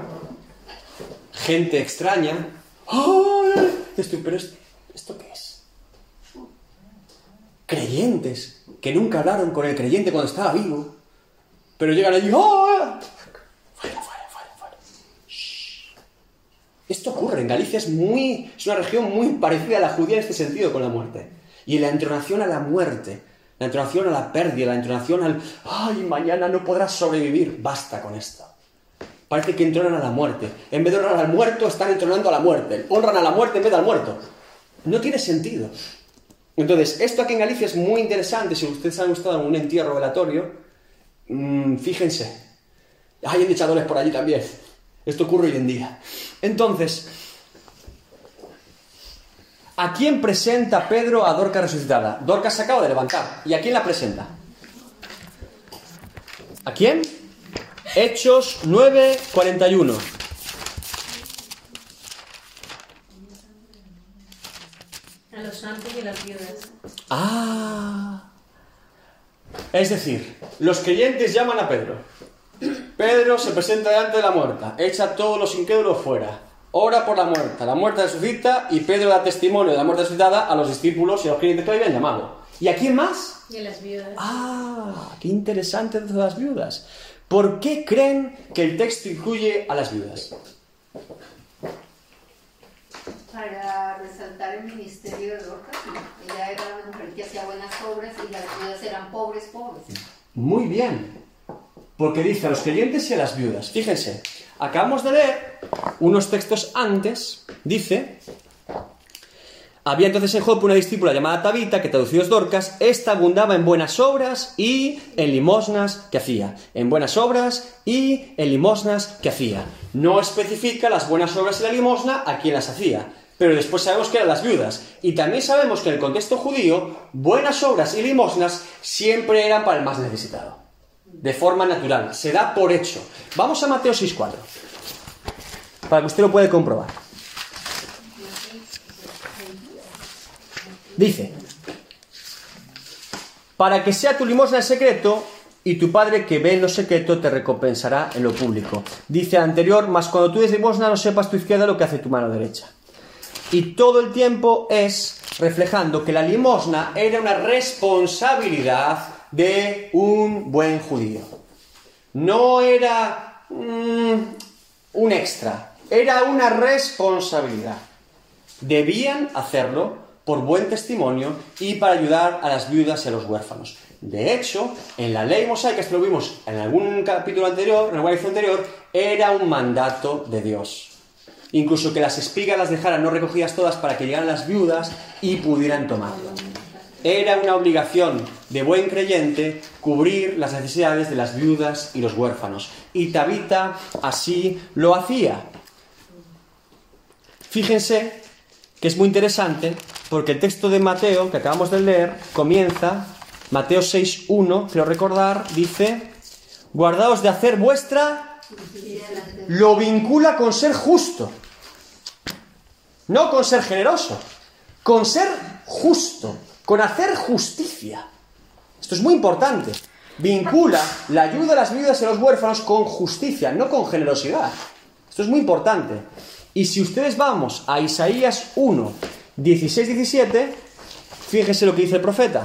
Gente extraña. Estoy, pero ¿Esto qué es? Creyentes que nunca hablaron con el creyente cuando estaba vivo, pero llegan allí, ¡Oh! Fuera, fuera, fuera, fuera. Esto ocurre, en Galicia es, muy, es una región muy parecida a la judía en este sentido con la muerte. Y la entonación a la muerte, la entonación a la pérdida, la entonación al, ¡ay, mañana no podrás sobrevivir! Basta con esto. Parece que entronan a la muerte. En vez de honrar al muerto, están entronando a la muerte. Honran a la muerte en vez del muerto. No tiene sentido. Entonces, esto aquí en Galicia es muy interesante. Si ustedes han estado en un entierro velatorio, mm, fíjense, hay endechadores por allí también. Esto ocurre hoy en día. Entonces, ¿a quién presenta Pedro a Dorca resucitada? Dorca se acaba de levantar. ¿Y a quién la presenta? ¿A quién? Hechos 9:41. A los santos y las viudas. Ah. Es decir, los creyentes llaman a Pedro. Pedro se presenta delante de la muerta, echa todos los incrédulos fuera, ora por la muerta, la muerta resucita y Pedro da testimonio de la muerte resucitada a los discípulos y a los creyentes que le habían llamado. ¿Y a quién más? Y a las viudas. Ah, qué interesante de las viudas. ¿Por qué creen que el texto incluye a las viudas? para resaltar el ministerio de Dorcas. Ella era una mujer que hacía buenas obras y las viudas eran pobres, pobres. Muy bien. Porque dice a los creyentes y a las viudas. Fíjense, acabamos de leer unos textos antes. Dice, había entonces en Jope una discípula llamada Tabita, que traducido es Dorcas, esta abundaba en buenas obras y en limosnas que hacía. En buenas obras y en limosnas que hacía. No especifica las buenas obras y la limosna a quién las hacía. Pero después sabemos que eran las viudas. Y también sabemos que en el contexto judío, buenas obras y limosnas siempre eran para el más necesitado. De forma natural. Se da por hecho. Vamos a Mateo 6.4. Para que usted lo pueda comprobar. Dice, para que sea tu limosna en secreto y tu padre que ve en lo secreto te recompensará en lo público. Dice anterior, mas cuando tú des limosna no sepas tu izquierda lo que hace tu mano derecha. Y todo el tiempo es reflejando que la limosna era una responsabilidad de un buen judío. No era mm, un extra, era una responsabilidad. Debían hacerlo por buen testimonio y para ayudar a las viudas y a los huérfanos. De hecho, en la ley mosaica, esto lo en algún capítulo anterior, en alguna lección anterior, era un mandato de Dios. Incluso que las espigas las dejaran no recogidas todas para que llegaran las viudas y pudieran tomarlo. Era una obligación de buen creyente cubrir las necesidades de las viudas y los huérfanos. Y Tabita así lo hacía. Fíjense que es muy interesante porque el texto de Mateo que acabamos de leer comienza, Mateo 6.1, quiero recordar, dice, guardaos de hacer vuestra, lo vincula con ser justo, no con ser generoso, con ser justo, con hacer justicia. Esto es muy importante. Vincula la ayuda a las viudas y a los huérfanos con justicia, no con generosidad. Esto es muy importante. Y si ustedes vamos a Isaías 1, 16, 17, fíjense lo que dice el profeta.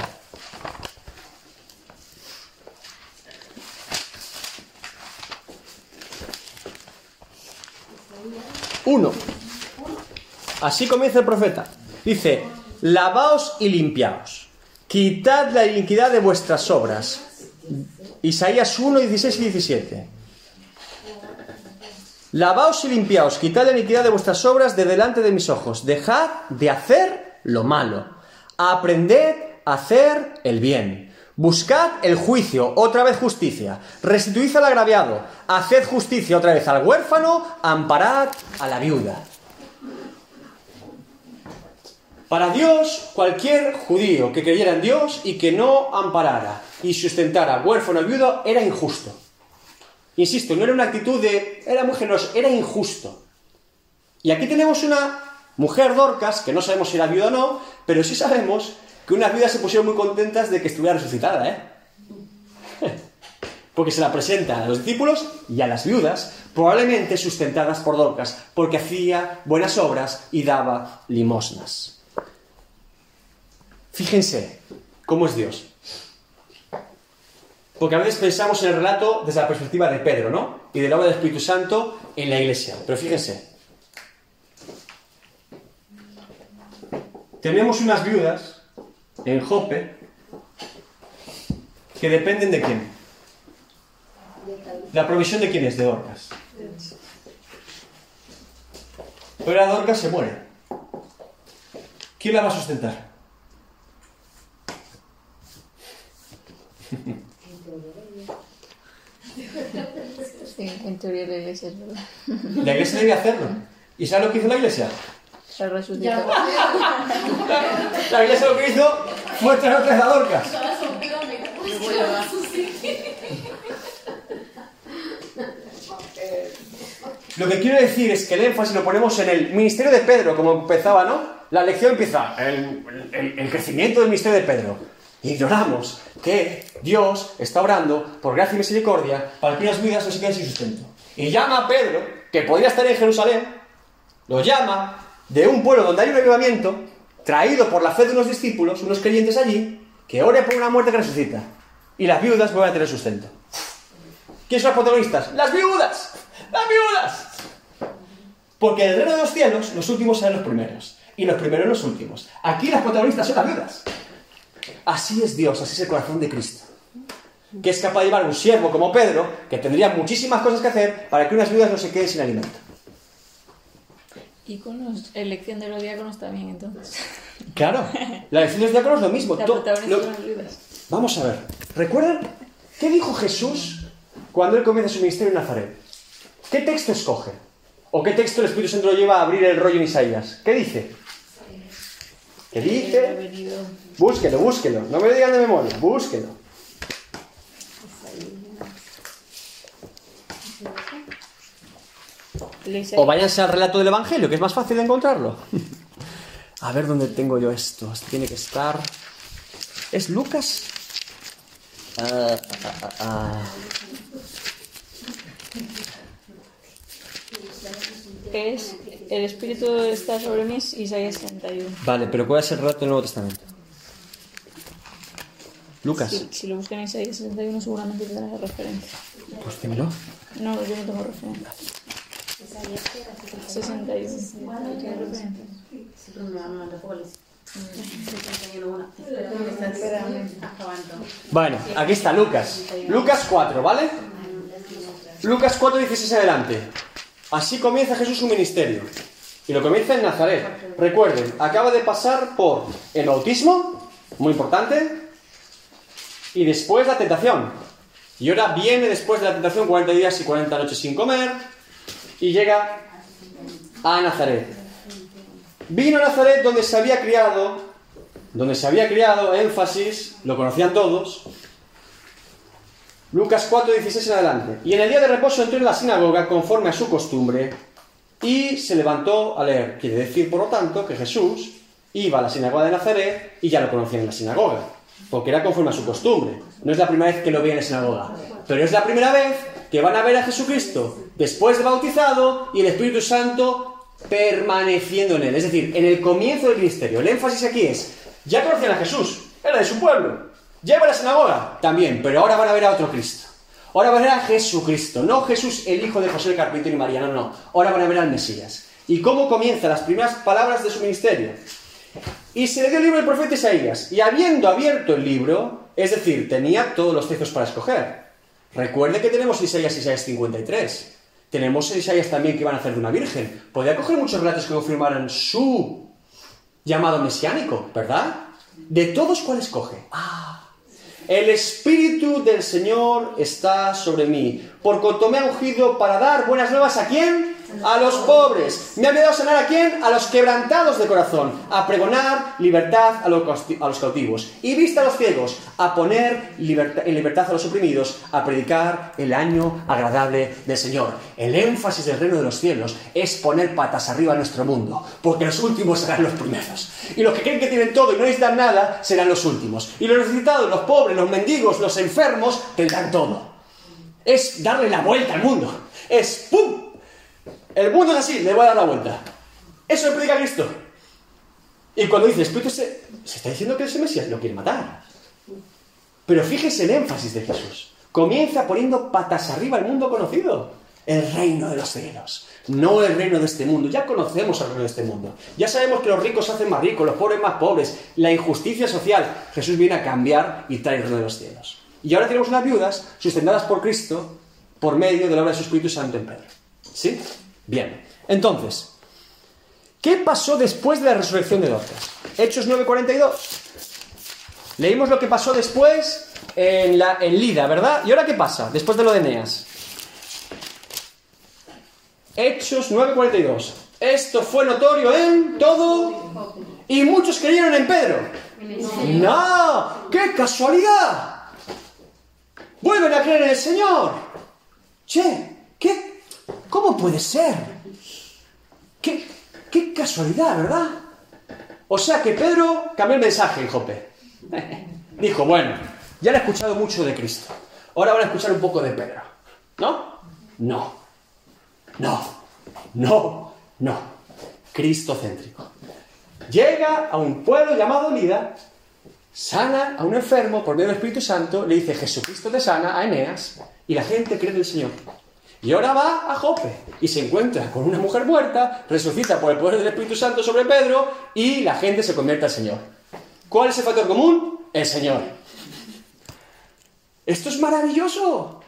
Uno. Así comienza el profeta. Dice, lavaos y limpiaos, quitad la iniquidad de vuestras obras. Isaías 1, 16 y 17. Lavaos y limpiaos, quitad la iniquidad de vuestras obras de delante de mis ojos. Dejad de hacer lo malo. Aprended a hacer el bien. Buscad el juicio, otra vez justicia. Restituid al agraviado. Haced justicia otra vez al huérfano. Amparad a la viuda. Para Dios, cualquier judío que creyera en Dios y que no amparara y sustentara huérfano y viudo era injusto. Insisto, no era una actitud de... era muy generoso, era injusto. Y aquí tenemos una mujer Dorcas, que no sabemos si era viuda o no, pero sí sabemos que unas viudas se pusieron muy contentas de que estuviera resucitada, ¿eh? Porque se la presenta a los discípulos y a las viudas, probablemente sustentadas por Dorcas, porque hacía buenas obras y daba limosnas. Fíjense cómo es Dios. Porque a veces pensamos en el relato desde la perspectiva de Pedro, ¿no? Y de la obra del Espíritu Santo en la iglesia. Pero fíjense. Tenemos unas viudas en Jope que dependen de quién. La provisión de quién es, de Dorcas. Pero la Dorcas se muere. ¿Quién la va a sustentar? Sí, en teoría la iglesia es verdad. La iglesia debe hacerlo. ¿Y sabes lo que hizo la iglesia? Se resucitó. La iglesia lo que hizo fue traer otra vez a Dorcas. Lo que quiero decir es que el énfasis lo ponemos en el ministerio de Pedro, como empezaba, ¿no? La lección empieza, el, el- el crecimiento del ministerio de Pedro. Ignoramos que Dios está orando por gracia y misericordia para que unas vidas no se queden sin sustento. Y llama a Pedro, que podría estar en Jerusalén, lo llama de un pueblo donde hay un avivamiento, traído por la fe de unos discípulos, unos creyentes allí, que ore por una muerte que resucita. Y las viudas vuelven a tener sustento. ¿Quiénes son las protagonistas? ¡Las viudas! ¡Las viudas! Porque en el reino de los cielos, los últimos serán los primeros. Y los primeros los últimos. Aquí las protagonistas son las viudas. Así es Dios, así es el corazón de Cristo. Que es capaz de llevar un siervo como Pedro, que tendría muchísimas cosas que hacer para que unas viudas no se queden sin alimento. Y con los, elección de los diáconos también, entonces. Claro, la elección de los diáconos es lo mismo. La To- lo-. Vamos a ver, ¿recuerdan qué dijo Jesús cuando él comienza su ministerio en Nazaret? ¿Qué texto escoge? ¿O qué texto el Espíritu Santo lo lleva a abrir el rollo en Isaías? ¿Qué dice? ¿Qué dice? Búsquelo, búsquelo. No me lo digan de memoria, búsquelo. O váyanse al relato del Evangelio, que es más fácil de encontrarlo. A ver dónde tengo yo esto. Tiene que estar. ¿Es Lucas? Ah, ah, ah. Es el Espíritu está sobre mí, Isaías 61. Vale, pero ¿cuál es el relato del Nuevo Testamento? Lucas. Si, si lo buscan en Isaías 61 seguramente te dará referencia. Pues dímelo. No, yo no tengo referencia. Bueno, aquí está Lucas. Lucas 4, ¿vale? Lucas 4, 16 adelante. Así comienza Jesús su ministerio. Y lo comienza en Nazaret. Recuerden, acaba de pasar por el bautismo, muy importante, y después la tentación. Y ahora viene después de la tentación 40 días y 40 noches sin comer, y llega a Nazaret. Vino a Nazaret donde se había criado, donde se había criado, énfasis, lo conocían todos, Lucas 4, 16 en adelante. Y en el día de reposo entró en la sinagoga conforme a su costumbre y se levantó a leer. Quiere decir, por lo tanto, que Jesús iba a la sinagoga de Nazaret y ya lo conocían en la sinagoga, porque era conforme a su costumbre. No es la primera vez que lo veían en la sinagoga, pero es la primera vez que van a ver a Jesucristo después de bautizado y el Espíritu Santo permaneciendo en él. Es decir, en el comienzo del ministerio. El énfasis aquí es, ya conocían a Jesús, era de su pueblo. Ya iba a la sinagoga, también, pero ahora van a ver a otro Cristo. Ahora van a ver a Jesucristo, no Jesús el hijo de José el carpintero y María, no, no. Ahora van a ver al Mesías. ¿Y cómo comienzan las primeras palabras de su ministerio? Y se le dio el libro del profeta Isaías. Y habiendo abierto el libro, es decir, tenía todos los textos para escoger. Recuerde que tenemos Isaías, Isaías 53. Tenemos Isaías también que van a hacer de una virgen. Podía coger muchos relatos que confirmaran su llamado mesiánico, ¿verdad? De todos, ¿cuál escoge? Ah, el Espíritu del Señor está sobre mí, por cuanto me ha ungido para dar buenas nuevas a quién? A los pobres. ¿Me ha enviado a sanar a quién? A los quebrantados de corazón, a pregonar libertad a los cautivos y vista a los ciegos, a poner liberta- en libertad a los oprimidos, a predicar el año agradable del Señor. El énfasis del reino de los cielos es poner patas arriba a nuestro mundo, porque los últimos serán los primeros. Y los que creen que tienen todo y no necesitan nada serán los últimos. Y los necesitados, los pobres, los mendigos, los enfermos tendrán todo. Es darle la vuelta al mundo. Es ¡pum! El mundo es así, le voy a dar la vuelta. Eso predica Cristo. Y cuando dice Espíritu, se, se está diciendo que ese Mesías lo quiere matar. Pero fíjese el énfasis de Jesús. Comienza poniendo patas arriba al mundo conocido. El reino de los cielos. No el reino de este mundo. Ya conocemos el reino de este mundo. Ya sabemos que los ricos se hacen más ricos, los pobres más pobres. La injusticia social. Jesús viene a cambiar y trae el reino de los cielos. Y ahora tenemos unas viudas sustentadas por Cristo por medio de la obra de su Espíritu Santo en Pedro. ¿Sí? Bien. Entonces, ¿qué pasó después de la resurrección de Dorcas? Hechos 9:42. Leímos lo que pasó después en, la, en Lida, ¿verdad? ¿Y ahora qué pasa después de lo de Eneas? Hechos 9:42. Esto fue notorio en todo y muchos creyeron en Pedro. ¡No! ¡Qué casualidad! Vuelven a creer en el Señor. Che, ¿qué? ¿Cómo puede ser? ¿Qué, qué casualidad, ¿verdad? O sea que Pedro cambió el mensaje en Jope. Dijo, bueno, ya han escuchado mucho de Cristo. Ahora van a escuchar un poco de Pedro. ¿No? No. No. No. No. Cristo céntrico. Llega a un pueblo llamado Lida, sana a un enfermo por medio del Espíritu Santo, le dice Jesucristo te sana a Eneas y la gente cree en el Señor. Y ahora va a Jope y se encuentra con una mujer muerta, resucita por el poder del Espíritu Santo sobre Pedro y la gente se convierte al Señor. ¿Cuál es el factor común? El Señor. Esto es maravilloso.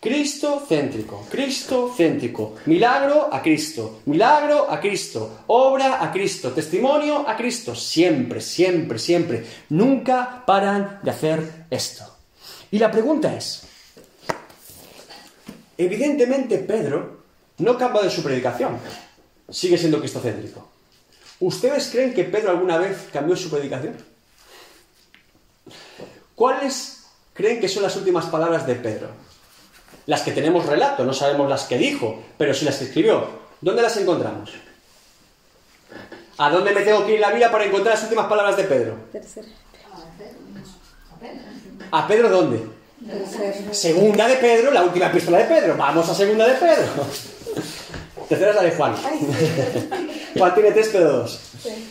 Cristo céntrico, Cristo céntrico, milagro a Cristo, milagro a Cristo, obra a Cristo, testimonio a Cristo, siempre, siempre, siempre. Nunca paran de hacer esto. Y la pregunta es, evidentemente Pedro no cambia de su predicación, sigue siendo cristocéntrico. ¿Ustedes creen que Pedro alguna vez cambió su predicación? ¿Cuáles creen que son las últimas palabras de Pedro? Las que tenemos relato, no sabemos las que dijo, pero sí las que escribió. ¿Dónde las encontramos? ¿A dónde me tengo que ir en la Biblia para encontrar las últimas palabras de Pedro? ¿A Pedro dónde? Segunda de Pedro, la última epístola de Pedro. Vamos a segunda de Pedro. Tercera es la de Juan. Juan tiene tres, pero dos.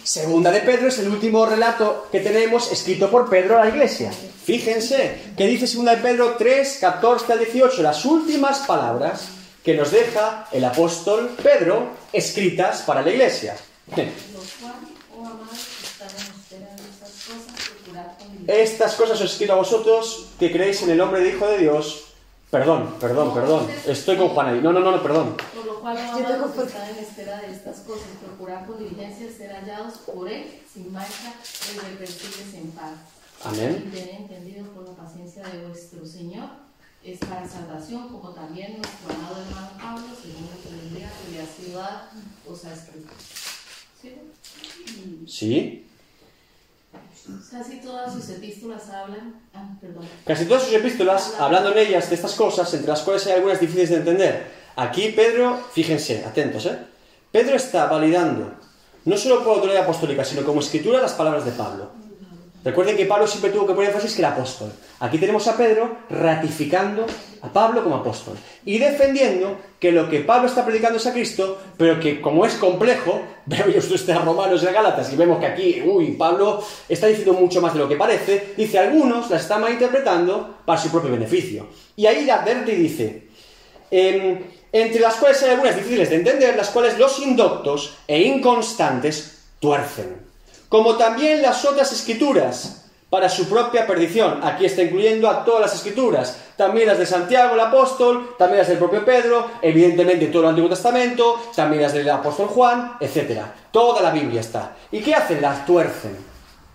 Segunda de Pedro es el último relato que tenemos escrito por Pedro a la iglesia. Fíjense que dice segunda de Pedro 3, 14 al 18, las últimas palabras que nos deja el apóstol Pedro escritas para la iglesia. Estas cosas os escribo a vosotros que creéis en el nombre de Hijo de Dios. Perdón, perdón, perdón. Estoy con Juan ahí. No, no, no, no, perdón. Por lo cual, amados, están en espera de estas cosas, procurar con diligencia ser hallados por Él, sin mancha, irreprensibles en paz. Amén. Y tener entendido por la paciencia de vuestro Señor, es para salvación, como también nuestro amado hermano Pablo, según la sabiduría que le ha sido dada, os ha escrito. ¿Sí? Sí. Casi todas sus epístolas hablan. Ah, perdón. Casi todas sus epístolas, hablando en ellas de estas cosas, entre las cuales hay algunas difíciles de entender. Aquí Pedro, fíjense, atentos, ¿eh? Pedro está validando, no solo por autoridad apostólica, sino como escritura las palabras de Pablo. Recuerden que Pablo siempre tuvo que poner énfasis que era apóstol. Aquí tenemos a Pedro ratificando a Pablo como apóstol y defendiendo que lo que Pablo está predicando es a Cristo, pero que como es complejo, veo yo usted a Romanos y a Gálatas y vemos que aquí, uy, Pablo está diciendo mucho más de lo que parece, dice algunos la están malinterpretando para su propio beneficio. Y ahí advierte y dice, em, entre las cuales hay algunas difíciles de entender, las cuales los indoctos e inconstantes tuercen como también las otras escrituras, para su propia perdición. Aquí está incluyendo a todas las escrituras, también las de Santiago el apóstol, también las del propio Pedro, evidentemente todo el Antiguo Testamento, también las del apóstol Juan, etc. Toda la Biblia está. ¿Y qué hacen? Las tuercen.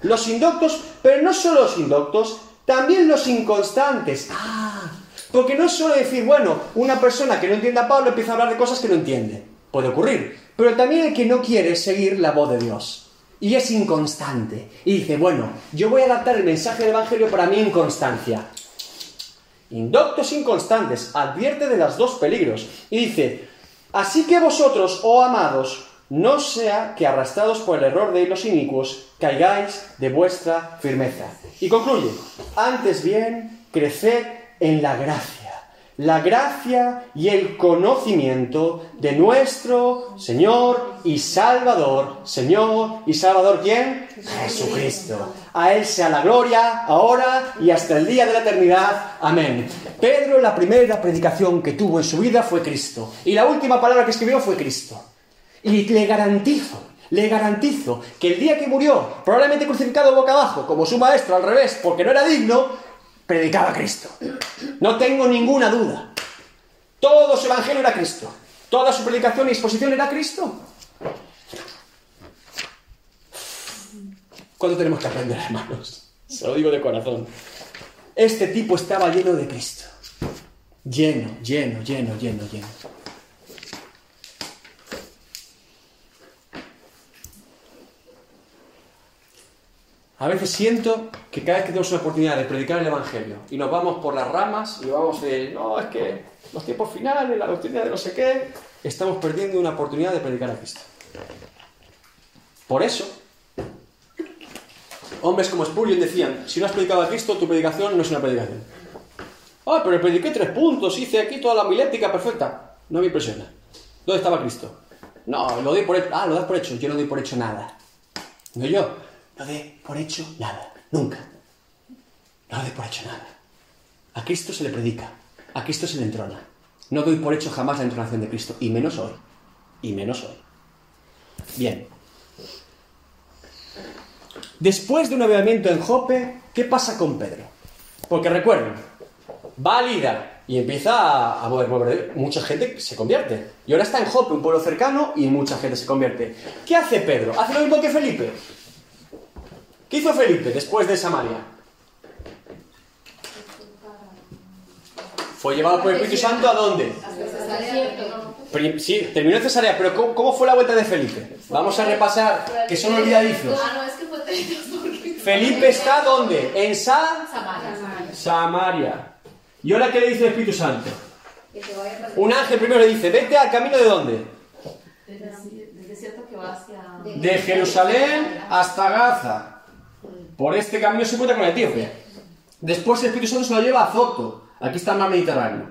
Los indoctos, pero no solo los indoctos, también los inconstantes. Ah, porque no es solo decir, bueno, una persona que no entienda a Pablo empieza a hablar de cosas que no entiende. Puede ocurrir. Pero también el que no quiere seguir la voz de Dios y es inconstante. Y dice, bueno, yo voy a adaptar el mensaje del Evangelio para mi inconstancia. Indoctos inconstantes, advierte de los dos peligros. Y dice, así que vosotros, oh amados, no sea que arrastrados por el error de los inicuos, caigáis de vuestra firmeza. Y concluye, antes bien, creced en la gracia la gracia y el conocimiento de nuestro Señor y Salvador. Señor y Salvador, ¿quién? Jesucristo. A Él sea la gloria, ahora y hasta el día de la eternidad. Amén. Pedro, la primera predicación que tuvo en su vida fue Cristo. Y la última palabra que escribió fue Cristo. Y le garantizo, le garantizo que el día que murió, probablemente crucificado boca abajo, como su maestro al revés, porque no era digno, predicaba a Cristo. No tengo ninguna duda. Todo su evangelio era Cristo. Toda su predicación y exposición era Cristo. ¿Cuánto tenemos que aprender, hermanos? Se lo digo de corazón. Este tipo estaba lleno de Cristo. Lleno, lleno, lleno, lleno, lleno. A veces siento que cada vez que tenemos una oportunidad de predicar el Evangelio y nos vamos por las ramas y vamos de, no, es que los tiempos finales, la doctrina de no sé qué, estamos perdiendo una oportunidad de predicar a Cristo. Por eso, hombres como Spurgeon decían, si no has predicado a Cristo, tu predicación no es una predicación. Ah, pero prediqué tres puntos, hice aquí toda la milética perfecta. No me impresiona. ¿Dónde estaba Cristo? No, lo doy por hecho. Ah, lo das por hecho. Yo no doy por hecho nada. No yo no dé por hecho nada, nunca. No doy por hecho nada. A Cristo se le predica, a Cristo se le entrona. No doy por hecho jamás la entronación de Cristo, y menos hoy, y menos hoy. Bien. Después de un avivamiento en Jope, ¿qué pasa con Pedro? Porque recuerden, va a Lida y empieza a mover, mucha gente se convierte. Y ahora está en Jope, un pueblo cercano, y mucha gente se convierte. ¿Qué hace Pedro? ¿Hace lo mismo que Felipe? ¿Qué hizo Felipe después de Samaria? Fue llevado por el Espíritu Santo a dónde? Sí, terminó en Cesarea, pero ¿cómo, fue la vuelta de Felipe? Vamos a repasar, que son olvidadizos. Ah, Felipe está ¿dónde? En Sa Samaria. ¿Y ahora qué le dice el Espíritu Santo? Un ángel primero le dice, vete al camino de dónde? De Jerusalén hasta Gaza. Por este camino se encuentra con etíope. Después el Espíritu Santo se lo lleva a Zoto. Aquí está el mar Mediterráneo.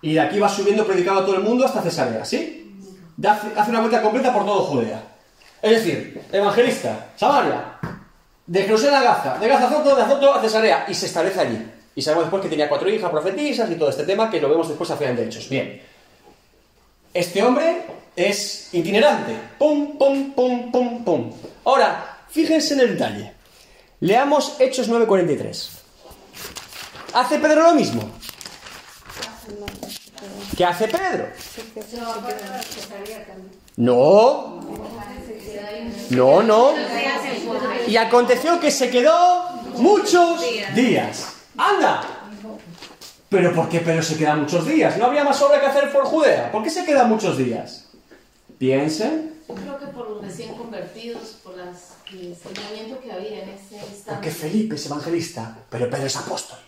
Y de aquí va subiendo predicado a todo el mundo hasta Cesarea, ¿sí? Hace una vuelta completa por todo Judea. Es decir, evangelista, Samaria, de Jerusalén a Gaza, de Gaza a Zoto, de Zoto a Cesarea, y se establece allí. Y sabemos después que tenía cuatro hijas profetisas y todo este tema que lo vemos después al final de Hechos. Bien. Este hombre es itinerante. Pum, pum, pum, pum, pum. Ahora, fíjense en el detalle. Leamos Hechos 9:43. ¿Hace Pedro lo mismo? ¿Qué hace Pedro? No, no, no. Y aconteció que se quedó muchos días. ¡Anda! ¿Pero por qué Pedro se queda muchos días? ¿No había más obra que hacer por Judea? ¿Por qué se queda muchos días? Piensen. Creo que por los recién convertidos, por las, el enseñamiento que había en ese instante. Porque Felipe es evangelista, pero Pedro es apóstol.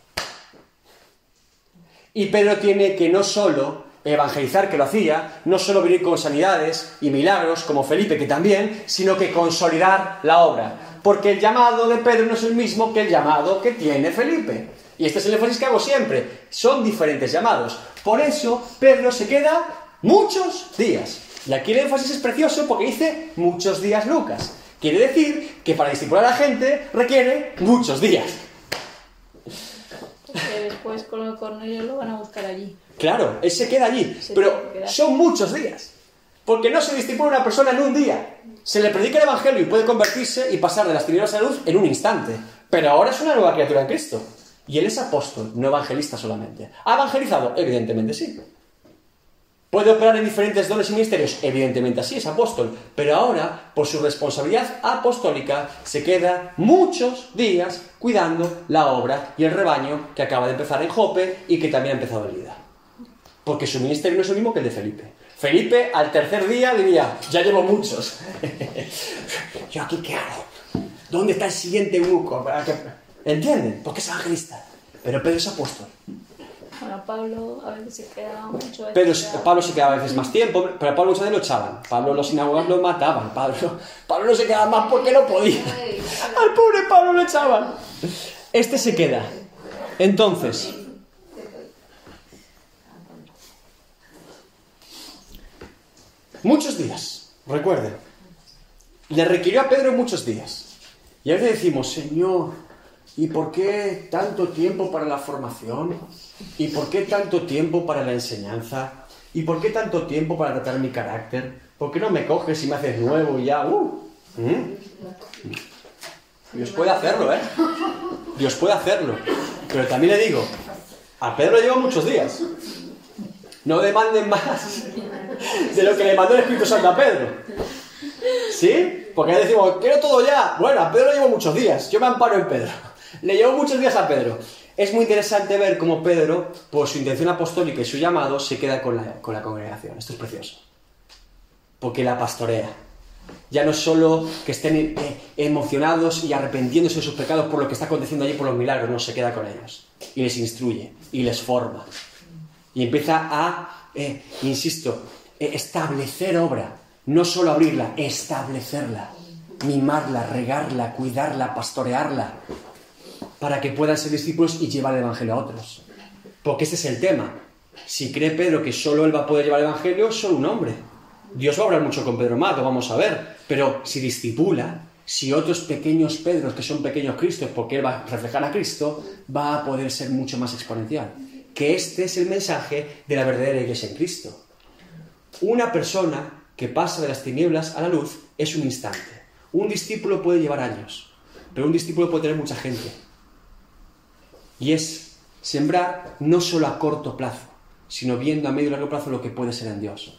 Y Pedro tiene que no solo evangelizar, que lo hacía, no solo venir con sanidades y milagros, como Felipe, que también, sino que consolidar la obra. Porque el llamado de Pedro no es el mismo que el llamado que tiene Felipe. Y este es el énfasis que hago siempre. Son diferentes llamados. Por eso Pedro se queda muchos días. Y aquí el énfasis es precioso porque dice muchos días Lucas. Quiere decir que para discipular a la gente requiere muchos días. Porque después con Cornelio lo van a buscar allí. Claro, él se queda allí, Se pero que son muchos días. Porque no se discipula una persona en un día. Se le predica el Evangelio y puede convertirse y pasar de las tinieblas a la luz en un instante. Pero ahora es una nueva criatura en Cristo. Y él es apóstol, no evangelista solamente. ¿Ha evangelizado? Evidentemente sí. ¿Puede operar en diferentes dones y ministerios? Evidentemente así, es apóstol. Pero ahora, por su responsabilidad apostólica, se queda muchos días cuidando la obra y el rebaño que acaba de empezar en Jope y que también ha empezado en Lida. Porque su ministerio no es el mismo que el de Felipe. Felipe al tercer día diría, ya llevo muchos. ¿Yo aquí qué hago? ¿Dónde está el siguiente qué? ¿Entienden? Porque es evangelista. Pero Pedro es apóstol. Bueno, Pablo a veces se queda mucho. queda- Pablo se quedaba a veces más tiempo, pero a Pablo muchas veces lo echaban. Pablo los sinagogas lo mataban. Pablo, Pablo no se quedaba más porque no podía. Al pobre Pablo lo echaban. Este se queda. Entonces, muchos días, recuerden, le requirió a Pedro muchos días. Y a veces decimos, Señor, ¿y por qué tanto tiempo para la formación? ¿Y por qué tanto tiempo para la enseñanza? ¿Y por qué tanto tiempo para tratar mi carácter? ¿Por qué no me coges y me haces nuevo y ya? Uh, ¿Mm? Dios puede hacerlo, ¿eh? Dios puede hacerlo. Pero también le digo, a Pedro le lleva muchos días. No demanden más de lo que le mandó el Espíritu Santo a Pedro. ¿Sí? Porque decimos, quiero todo ya. Bueno, a Pedro le llevo muchos días. Yo me amparo en Pedro. Le llevo muchos días a Pedro. Es muy interesante ver cómo Pedro, por su intención apostólica y su llamado, se queda con la, con la congregación. Esto es precioso. Porque la pastorea. Ya no solo que estén eh, emocionados y arrepentiéndose de sus pecados por lo que está aconteciendo allí por los milagros, no, se queda con ellos. Y les instruye y les forma. Y empieza a, eh, insisto, eh, establecer obra. No solo abrirla, establecerla. Mimarla, regarla, cuidarla, pastorearla. Para que puedan ser discípulos y llevar el Evangelio a otros. Porque ese es el tema. Si cree Pedro que solo él va a poder llevar el Evangelio, solo un hombre. Dios va a hablar mucho con Pedro lo vamos a ver. Pero si discipula, si otros pequeños Pedros, que son pequeños Cristos, porque él va a reflejar a Cristo, va a poder ser mucho más exponencial. Que este es el mensaje de la verdadera iglesia en Cristo. Una persona que pasa de las tinieblas a la luz es un instante. Un discípulo puede llevar años, pero un discípulo puede tener mucha gente. Y es sembrar no solo a corto plazo, sino viendo a medio y largo plazo lo que puede ser en Dios.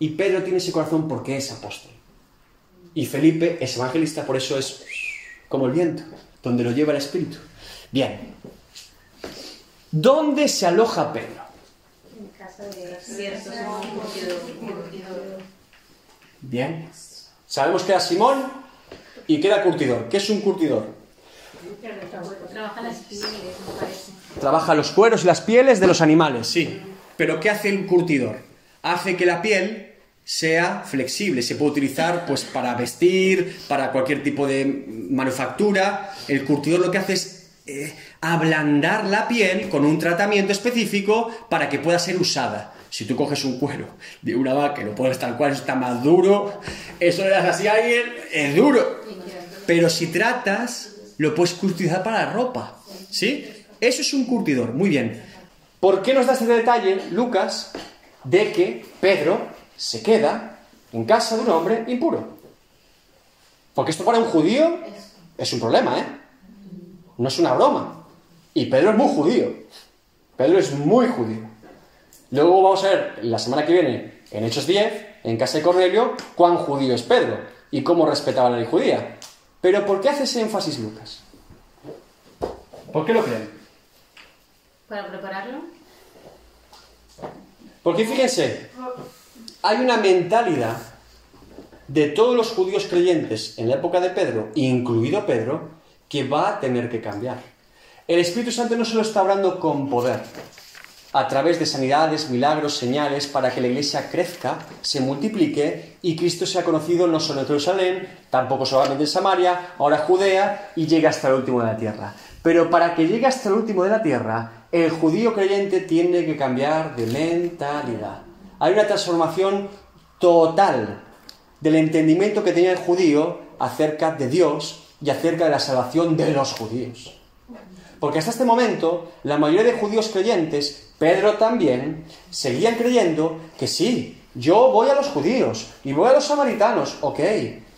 Y Pedro tiene ese corazón porque es apóstol. Y Felipe es evangelista, por eso es como el viento, donde lo lleva el Espíritu. Bien. ¿Dónde se aloja Pedro? En casa de Cierto, Bien. Sabemos que era Simón y que era curtidor. ¿Qué es un curtidor? Trabaja las pieles. Trabaja los cueros y las pieles de los animales, sí. Pero ¿qué hace el curtidor? Hace que la piel sea flexible, se puede utilizar pues para vestir, para cualquier tipo de manufactura. El curtidor lo que hace es eh, ablandar la piel con un tratamiento específico para que pueda ser usada. Si tú coges un cuero de una vaca y lo pones tal cual, está más duro, eso le das así a alguien, es duro. Pero si tratas, lo puedes utilizar para la ropa. ¿Sí? Eso es un curtidor. Muy bien. ¿Por qué nos da este detalle, Lucas, de que Pedro se queda en casa de un hombre impuro? Porque esto para un judío es un problema, ¿eh? No es una broma. Y Pedro es muy judío. Pedro es muy judío. Luego vamos a ver la semana que viene, en Hechos 10, en casa de Cornelio, cuán judío es Pedro y cómo respetaba la ley judía. Pero ¿por qué hace ese énfasis Lucas? ¿Por qué lo creen? Para prepararlo. Porque fíjense, hay una mentalidad de todos los judíos creyentes en la época de Pedro, incluido Pedro, que va a tener que cambiar. El Espíritu Santo no solo está hablando con poder, a través de sanidades, milagros, señales, para que la iglesia crezca, se multiplique y Cristo sea conocido no solo en Jerusalén, tampoco solamente en Samaria, ahora Judea y llegue hasta el último de la tierra. Pero para que llegue hasta el último de la tierra, el judío creyente tiene que cambiar de mentalidad. Hay una transformación total del entendimiento que tenía el judío acerca de Dios y acerca de la salvación de los judíos. Porque hasta este momento, la mayoría de judíos creyentes, Pedro también, seguían creyendo que sí, yo voy a los judíos y voy a los samaritanos, ok,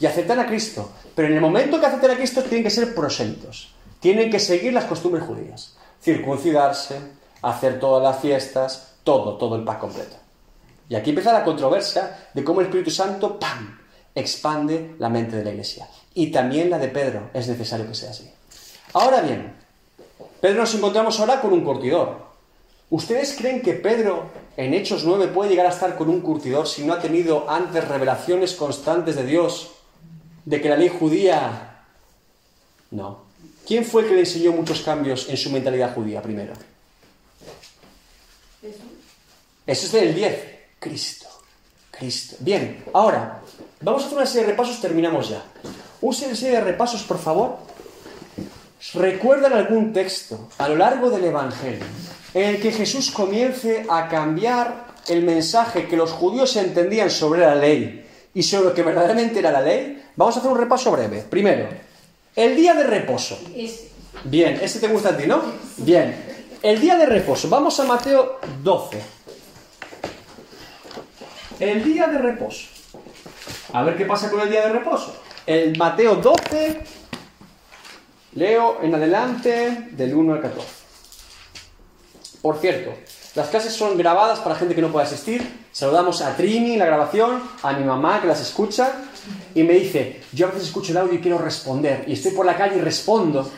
y aceptan a Cristo. Pero en el momento que aceptan a Cristo tienen que ser prosélitos, tienen que seguir las costumbres judías, circuncidarse, hacer todas las fiestas, todo, todo el pack completo. Y aquí empieza la controversia de cómo el Espíritu Santo, ¡pam!, expande la mente de la iglesia. Y también la de Pedro, es necesario que sea así. Ahora bien, Pedro nos encontramos ahora con un curtidor. ¿Ustedes creen que Pedro en Hechos 9 puede llegar a estar con un curtidor si no ha tenido antes revelaciones constantes de Dios de que la ley judía... No. ¿Quién fue el que le enseñó muchos cambios en su mentalidad judía primero? Eso es del 10. Cristo. Cristo. Bien, ahora, vamos a hacer una serie de repasos, terminamos ya. Una serie de repasos, por favor. ¿Recuerdan algún texto a lo largo del Evangelio en el que Jesús comience a cambiar el mensaje que los judíos entendían sobre la ley y sobre lo que verdaderamente era la ley? Vamos a hacer un repaso breve. Primero, el día de reposo. Bien, ese te gusta a ti, ¿no? Bien. El día de reposo. Vamos a Mateo 12. El día de reposo. A ver qué pasa con el día de reposo. El Mateo 12, leo en adelante del 1 al 14. Por cierto, las clases son grabadas para gente que no pueda asistir. Saludamos a Trini en la grabación, a mi mamá que las escucha y me dice, yo a veces escucho el audio y quiero responder y estoy por la calle y respondo,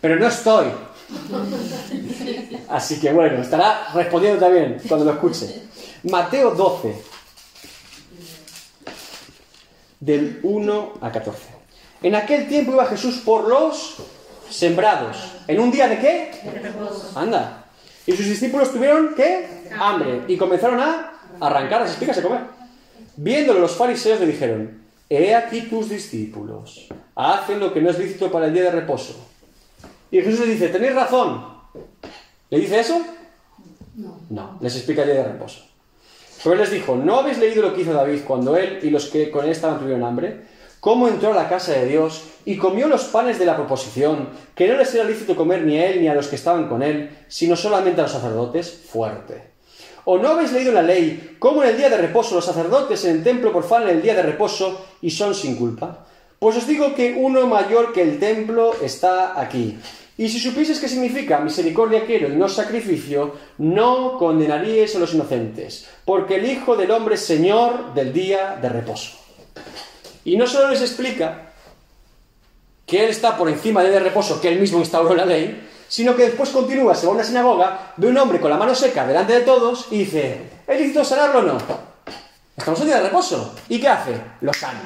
pero no estoy. Así que bueno, estará respondiendo también cuando lo escuche. Mateo 12, del 1 a 14. En aquel tiempo iba Jesús por los sembrados. ¿En un día de qué? Anda. Y sus discípulos tuvieron qué? Hambre. Y comenzaron a arrancar las espigas y comer. Viéndolo los fariseos le dijeron, he aquí tus discípulos, hacen lo que no es lícito para el día de reposo. Y Jesús les dice, tenéis razón. ¿Le dice eso? No. No, les explica el día de reposo. Pero él les dijo, ¿no habéis leído lo que hizo David cuando él y los que con él estaban tuvieron hambre? Cómo entró a la casa de Dios y comió los panes de la proposición, que no les era lícito comer ni a él ni a los que estaban con él, sino solamente a los sacerdotes, fuerte. ¿O no habéis leído la ley, cómo en el día de reposo los sacerdotes en el templo profanan el día de reposo y son sin culpa? Pues os digo que uno mayor que el templo está aquí. Y si supieses qué significa misericordia quiero y no sacrificio, no condenaríais a los inocentes, porque el Hijo del Hombre es Señor del día de reposo. Y no solo les explica que Él está por encima día de reposo, que Él mismo instauró la ley, sino que después continúa, se va a una sinagoga, ve un hombre con la mano seca delante de todos y dice, ¿es lícito sanarlo o no? Estamos en día de reposo. ¿Y qué hace? Lo sana.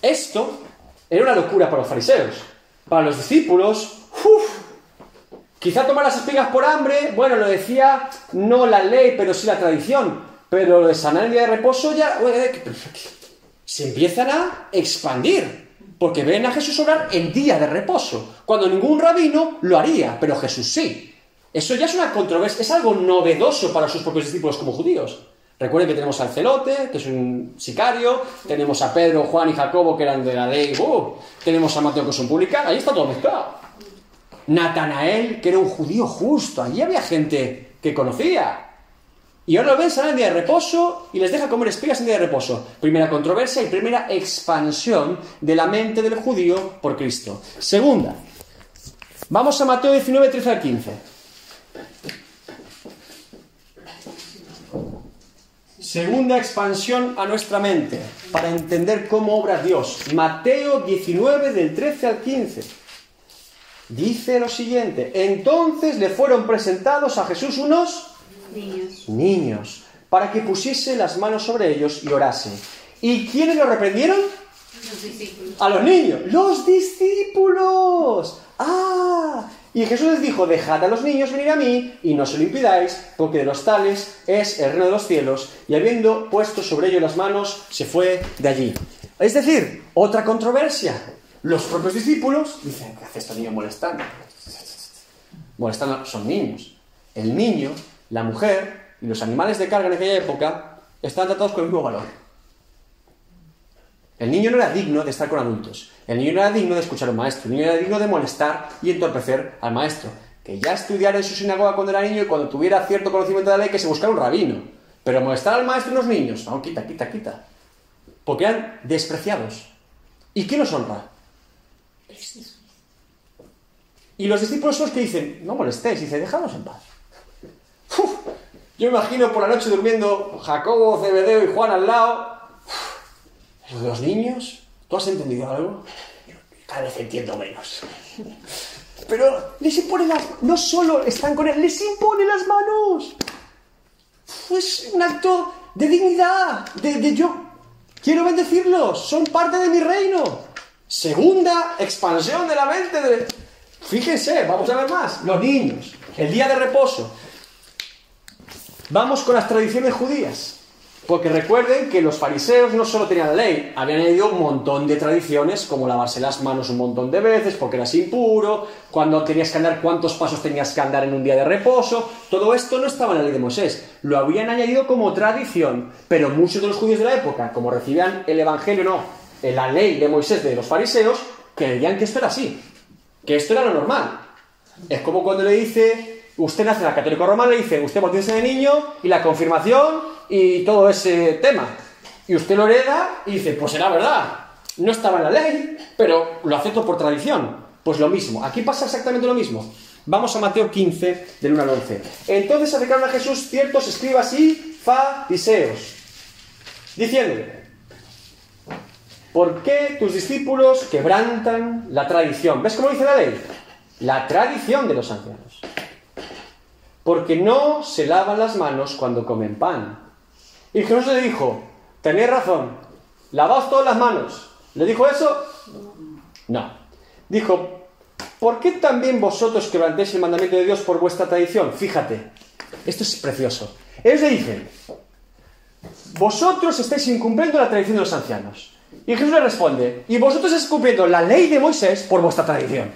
Esto era una locura para los fariseos. Para los discípulos, ¡uf! quizá tomar las espigas por hambre, bueno, lo decía no la ley, pero sí la tradición. Pero de sanar el día de reposo ya se empiezan a expandir. Porque ven a Jesús orar en día de reposo, cuando ningún rabino lo haría, pero Jesús sí. Eso ya es una controversia, es algo novedoso para sus propios discípulos como judíos. Recuerden que tenemos al celote, que es un sicario, tenemos a Pedro, Juan y Jacobo, que eran de la ley, ¡uh! tenemos a Mateo, que es un publicano, ahí está todo mezclado. Natanael, que era un judío justo, allí había gente que conocía. Y ahora lo ven, salen en día de reposo y les deja comer espigas en día de reposo. Primera controversia y primera expansión de la mente del judío por Cristo. Segunda, vamos a Mateo 19, 13 al 15. Segunda expansión a nuestra mente para entender cómo obra Dios. Mateo 19 del 13 al 15. Dice lo siguiente, entonces le fueron presentados a Jesús unos Niños. niños para que pusiese las manos sobre ellos y orase. ¿Y quiénes lo reprendieron? Los discípulos. A los niños, los discípulos. Ah, y Jesús les dijo, dejad a los niños venir a mí y no se lo impidáis, porque de los tales es el reino de los cielos. Y habiendo puesto sobre ellos las manos, se fue de allí. Es decir, otra controversia. Los propios discípulos dicen, ¿qué hace este niño molestando? Molestando, son niños. El niño, la mujer y los animales de carga en aquella época estaban tratados con el mismo valor. El niño no era digno de estar con adultos. El niño no era digno de escuchar a un maestro. El niño era digno de molestar y entorpecer al maestro. Que ya estudiara en su sinagoga cuando era niño y cuando tuviera cierto conocimiento de la ley que se buscara un rabino. Pero molestar al maestro y los niños, no, quita, quita, quita. Porque eran despreciados. ¿Y quién los honra? Y los discípulos son los que dicen, no molestéis, dice, dejadnos en paz. Uf, yo me imagino por la noche durmiendo Jacobo, Zebedeo y Juan al lado. Uf, ¿Lo de los niños? ¿Tú has entendido algo? Cada vez entiendo menos. Pero les impone las... No solo están con él, les impone las manos. Uf, Es un acto de dignidad, de, de yo quiero bendecirlos, son parte de mi reino. Segunda expansión de la mente de... Fíjense, vamos a ver más. Los niños, el día de reposo. Vamos con las tradiciones judías. Porque recuerden que los fariseos no solo tenían la ley, habían añadido un montón de tradiciones, como lavarse las manos un montón de veces, porque eras impuro, cuando tenías que andar, cuántos pasos tenías que andar en un día de reposo. Todo esto no estaba en la ley de Moisés, lo habían añadido como tradición, pero muchos de los judíos de la época, como recibían el evangelio, no, en la ley de Moisés de los fariseos, creían que esto era así, que esto era lo normal. Es como cuando le dice, usted nace en la católica romana, le dice, usted bautiza de niño y la confirmación y todo ese tema. Y usted lo hereda y dice, pues será verdad. No estaba en la ley, pero lo acepto por tradición. Pues lo mismo. Aquí pasa exactamente lo mismo. Vamos a Mateo 15, del 1 al 11. Entonces acercaron a Jesús ciertos escribas y fariseos, diciéndole, ¿por qué tus discípulos quebrantan la tradición? ¿Ves cómo dice la ley? La tradición de los ancianos. Porque no se lavan las manos cuando comen pan. Y Jesús le dijo, tenéis razón, lavaos todas las manos. ¿Le dijo eso? No. Dijo, ¿por qué también vosotros quebrantéis el mandamiento de Dios por vuestra tradición? Fíjate, esto es precioso. Ellos le dicen, vosotros estáis incumpliendo la tradición de los ancianos. Y Jesús le responde, y vosotros estáis cumpliendo la ley de Moisés por vuestra tradición.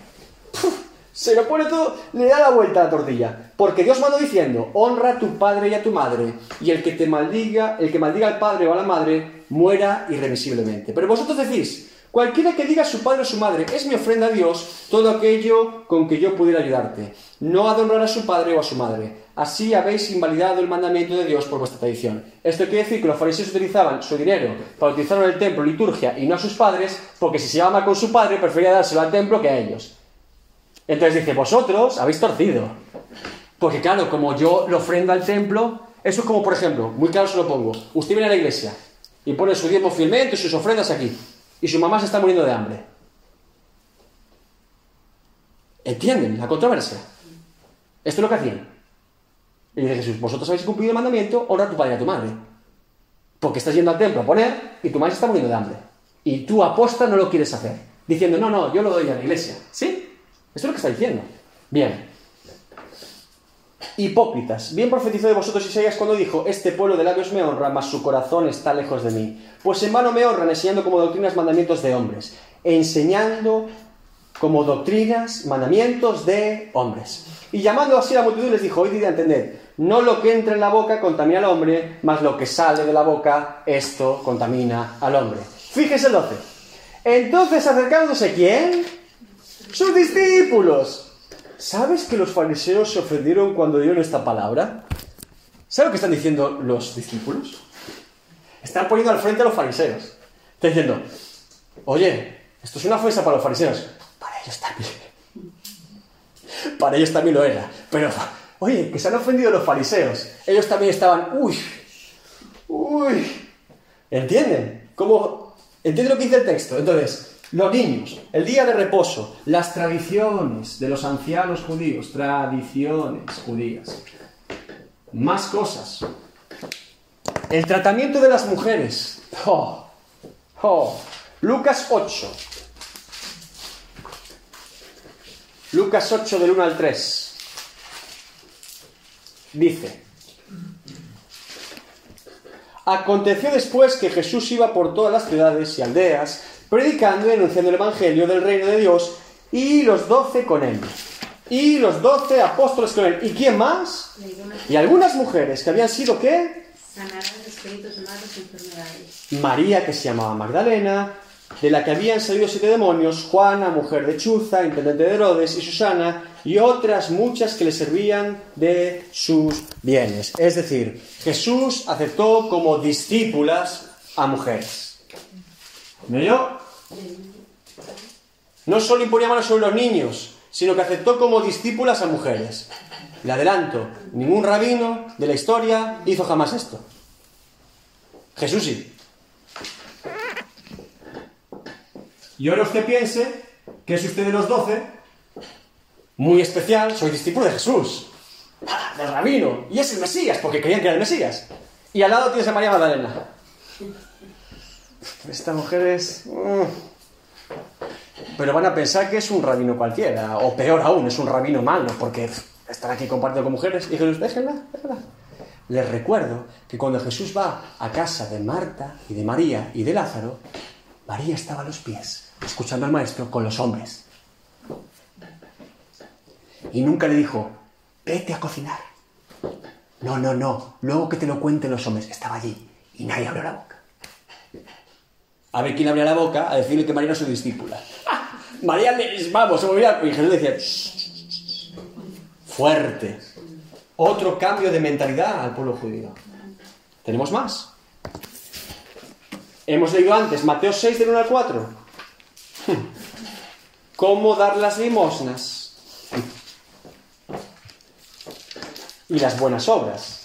Puf, se lo pone todo, le da la vuelta a la tortilla. Porque Dios mandó diciendo, honra a tu padre y a tu madre, y el que te maldiga, el que maldiga al padre o a la madre, muera irremisiblemente. Pero vosotros decís, cualquiera que diga a su padre o a su madre, es mi ofrenda a Dios, todo aquello con que yo pudiera ayudarte. No ha de honrar a su padre o a su madre. Así habéis invalidado el mandamiento de Dios por vuestra tradición. Esto quiere decir que los fariseos utilizaban su dinero para utilizarlo en el templo, liturgia, y no a sus padres, porque si se llevaba mal con su padre, prefería dárselo al templo que a ellos. Entonces dice, vosotros habéis torcido. Porque claro, como yo lo ofrendo al templo, eso es como, por ejemplo, muy claro se lo pongo, usted viene a la iglesia y pone su diezmo fielmente, sus ofrendas aquí, y su mamá se está muriendo de hambre. ¿Entienden la controversia? Esto es lo que hacían. Y dice Jesús, vosotros habéis cumplido el mandamiento, honra a tu padre y a tu madre. Porque estás yendo al templo a poner y tu madre se está muriendo de hambre. Y tú aposta no lo quieres hacer. Diciendo, no, no, yo lo doy a la iglesia. ¿Sí? Esto es lo que está diciendo. Bien. Hipócritas. Bien profetizó de vosotros Isaías cuando dijo, este pueblo de labios me honra, mas su corazón está lejos de mí. Pues en vano me honran enseñando como doctrinas mandamientos de hombres. enseñando como doctrinas, mandamientos de hombres. Y llamando así a la multitud les dijo, oíd y entender, no lo que entra en la boca contamina al hombre, mas lo que sale de la boca, esto contamina al hombre. Fíjese el 12. Entonces acercándose, ¿quién? Sus discípulos. ¿Sabes que los fariseos se ofendieron cuando dieron esta palabra? ¿Sabes lo que están diciendo los discípulos? Están poniendo al frente a los fariseos. Están diciendo, oye, esto es una ofensa para los fariseos. Para ellos también. Para ellos también lo era. Pero, oye, que se han ofendido los fariseos. Ellos también estaban, uy, uy. ¿Entienden? ¿Cómo? ¿Entienden lo que dice el texto? Entonces, los niños, el día de reposo, las tradiciones de los ancianos judíos, tradiciones judías. Más cosas. El tratamiento de las mujeres. Oh, oh. Lucas 8. Lucas 8 del 1 al 3. Dice. Aconteció después que Jesús iba por todas las ciudades y aldeas, predicando y anunciando el Evangelio del reino de Dios, y los doce con él. Y los doce apóstoles con él. ¿Y quién más? Y algunas mujeres que habían sido qué? Sanadas de espíritus malos y enfermedades. María, que se llamaba Magdalena, de la que habían salido siete demonios, Juana, mujer de Chuza, intendente de Herodes, y Susana, y otras muchas que le servían de sus bienes. Es decir, Jesús aceptó como discípulas a mujeres. ¿Me oyó? No solo imponía manos sobre los niños, sino que aceptó como discípulas a mujeres. Le adelanto, ningún rabino de la historia hizo jamás esto. Jesús sí. Y ahora usted piense que es usted de los doce, muy especial, soy discípulo de Jesús, del rabino, y es el Mesías, porque creían que era el Mesías. Y al lado tienes a María Magdalena. Esta mujer es... mm. Pero van a pensar que es un rabino cualquiera, o peor aún, es un rabino malo, porque están aquí compartiendo con mujeres. Y Jesús, déjenla, déjenla. Les recuerdo que cuando Jesús va a casa de Marta y de María y de Lázaro, María estaba a los pies, escuchando al maestro con los hombres. Y nunca le dijo, vete a cocinar. No, no, no, luego que te lo cuenten los hombres. Estaba allí y nadie abrió la boca. A ver quién abría la boca a decirle que María era su discípula. ¡Ah! María, le- vamos, se movía. Y Jesús decía, fuerte. Otro cambio de mentalidad al pueblo judío. ¿Tenemos más? Hemos leído antes, Mateo 6 del 1 al 4. ¿Cómo dar las limosnas? Y las buenas obras.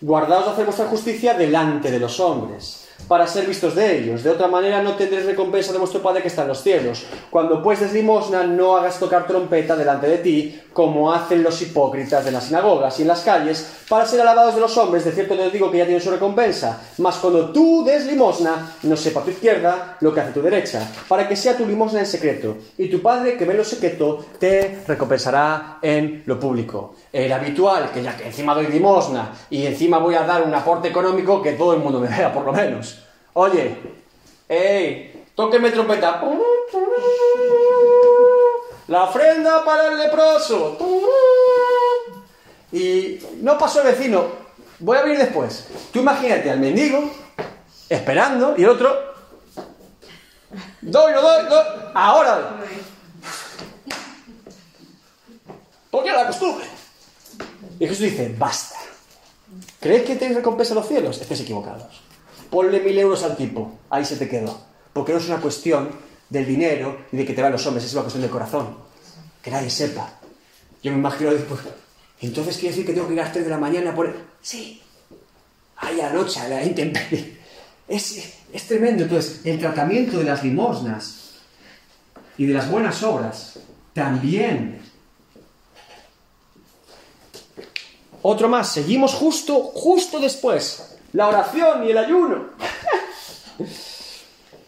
Guardaos de hacer vuestra justicia delante de los hombres, para ser vistos de ellos. De otra manera no tendréis recompensa de vuestro Padre que está en los cielos. Cuando pues des limosna, no hagas tocar trompeta delante de ti, como hacen los hipócritas de las sinagogas y en las calles, para ser alabados de los hombres. De cierto te digo que ya tienen su recompensa. Mas cuando tú des limosna, no sepa tu izquierda lo que hace tu derecha, para que sea tu limosna en secreto. Y tu Padre que ve lo secreto, te recompensará en lo público. Era habitual que ya que encima doy limosna y encima voy a dar un aporte económico, que todo el mundo me vea, por lo menos. Oye, ¡ey! ¡Tóqueme trompeta! La ofrenda para el leproso. Y no pasó el vecino. Voy a venir después. Tú imagínate al mendigo esperando y el otro. Doy, no doy, doy. Ahora. Porque la costumbre. Y Jesús dice, basta. ¿Crees que tenéis recompensa en los cielos? Estés equivocados. Ponle mil euros al tipo. Ahí se te quedó. Porque no es una cuestión del dinero y de que te vean los hombres, es una cuestión del corazón. Que nadie sepa. Yo me imagino después. Entonces quiere decir que tengo que ir a las 3 de la mañana por. Sí. Ahí a la a la intemperie. Es, es tremendo. Entonces, el tratamiento de las limosnas y de las buenas obras también Otro más, seguimos justo, justo después. La oración y el ayuno.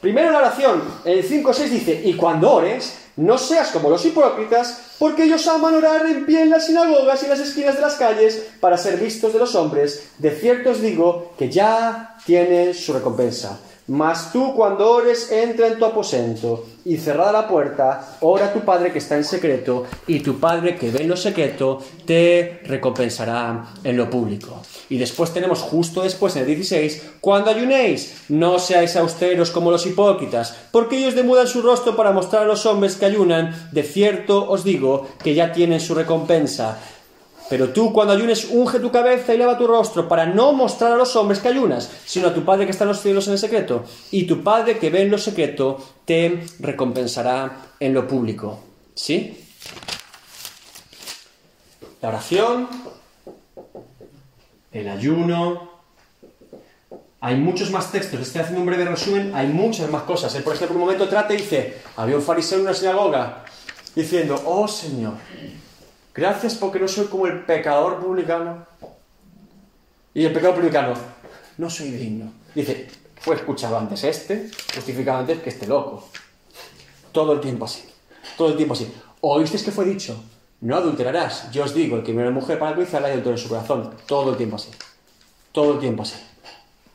Primero la oración, el 5.6 dice, y cuando ores, no seas como los hipócritas, porque ellos aman orar en pie en las sinagogas y en las esquinas de las calles para ser vistos de los hombres. De cierto os digo que ya tienen su recompensa. Mas tú cuando ores, entra en tu aposento y cerrada la puerta, ora a tu Padre que está en secreto y tu Padre que ve en lo secreto te recompensará en lo público. Y después tenemos justo después en el 16, cuando ayunéis, no seáis austeros como los hipócritas, porque ellos demudan su rostro para mostrar a los hombres que ayunan, de cierto os digo que ya tienen su recompensa. Pero tú cuando ayunes, unge tu cabeza y lava tu rostro para no mostrar a los hombres que ayunas, sino a tu Padre que está en los cielos en el secreto. Y tu Padre que ve en lo secreto te recompensará en lo público. ¿Sí? La oración, el ayuno. Hay muchos más textos, estoy haciendo un breve resumen, hay muchas más cosas. Él, por ejemplo, un momento trata y dice, había un fariseo en una sinagoga diciendo, oh Señor, Gracias porque no soy como el pecador publicano. Y el pecador publicano, no soy digno. Dice, fue escuchado antes este, justificado antes que este loco. Todo el tiempo así. Todo el tiempo así. ¿Oísteis que fue dicho? No adulterarás. Yo os digo, el que viene a mujer para y adultera su corazón. Todo el tiempo así. Todo el tiempo así.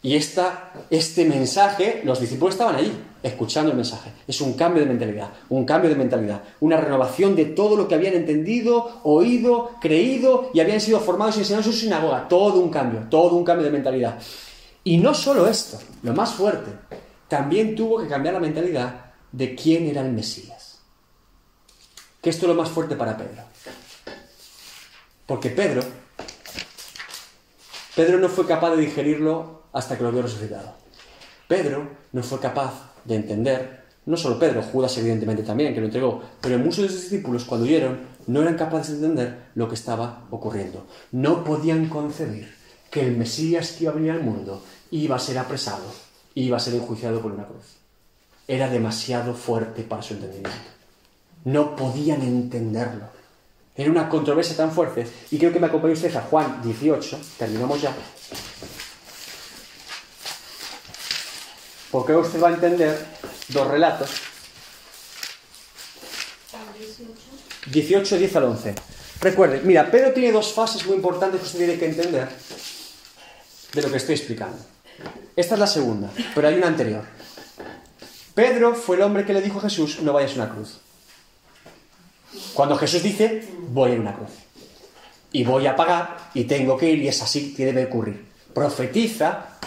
Y esta, este mensaje, los discípulos estaban allí, escuchando el mensaje. Es un cambio de mentalidad, un cambio de mentalidad, una renovación de todo lo que habían entendido, oído, creído y habían sido formados y enseñados en su sinagoga. Todo un cambio, todo un cambio de mentalidad. Y no solo esto, lo más fuerte, también tuvo que cambiar la mentalidad de quién era el Mesías. Que esto es lo más fuerte para Pedro. Porque Pedro, Pedro no fue capaz de digerirlo hasta que lo vio resucitado. Pedro no fue capaz de entender, no solo Pedro, Judas evidentemente también, que lo entregó, pero muchos de sus discípulos cuando oyeron no eran capaces de entender lo que estaba ocurriendo. No podían concebir que el Mesías que iba a venir al mundo iba a ser apresado, iba a ser enjuiciado por una cruz. Era demasiado fuerte para su entendimiento. No podían entenderlo. Era una controversia tan fuerte. Y creo que me acompaña usted a Juan 18, terminamos ya. porque usted va a entender dos relatos. 18, 10 al 11. Recuerde, mira, Pedro tiene dos fases muy importantes que usted tiene que entender de lo que estoy explicando. Esta es la segunda, pero hay una anterior. Pedro fue el hombre que le dijo a Jesús, no vayas a una cruz. Cuando Jesús dice, voy a una cruz. Y voy a pagar y tengo que ir y es así que ocurrir. Profetiza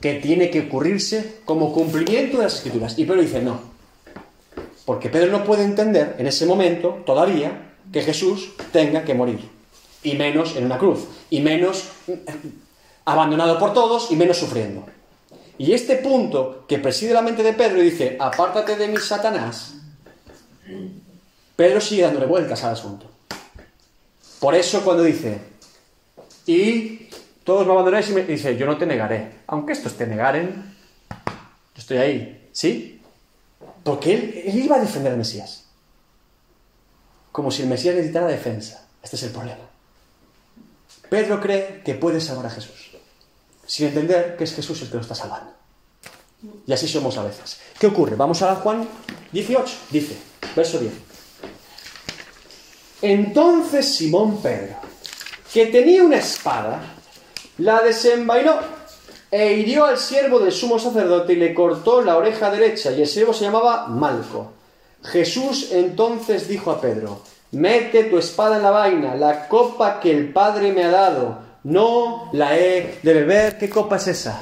que tiene que ocurrirse como cumplimiento de las escrituras. Y Pedro dice, no. Porque Pedro no puede entender en ese momento, todavía, que Jesús tenga que morir. Y menos en una cruz. Y menos eh, abandonado por todos y menos sufriendo. Y este punto que preside la mente de Pedro y dice, apártate de mi Satanás, Pedro sigue dándole vueltas al asunto. Por eso cuando dice, y todos me abandonáis y me dice, yo no te negaré. Aunque estos te negaren, yo estoy ahí. ¿Sí? Porque él, iba a defender al Mesías. Como si el Mesías necesitara defensa. Este es el problema. Pedro cree que puede salvar a Jesús. Sin entender que es Jesús el que lo está salvando. Y así somos a veces. ¿Qué ocurre? Vamos a Juan 18. Dice, verso 10. Entonces Simón Pedro, que tenía una espada, la desenvainó e hirió al siervo del sumo sacerdote y le cortó la oreja derecha, y el siervo se llamaba Malco. Jesús entonces dijo a Pedro, mete tu espada en la vaina, la copa que el Padre me ha dado, no la he de beber. ¿Qué copa es esa?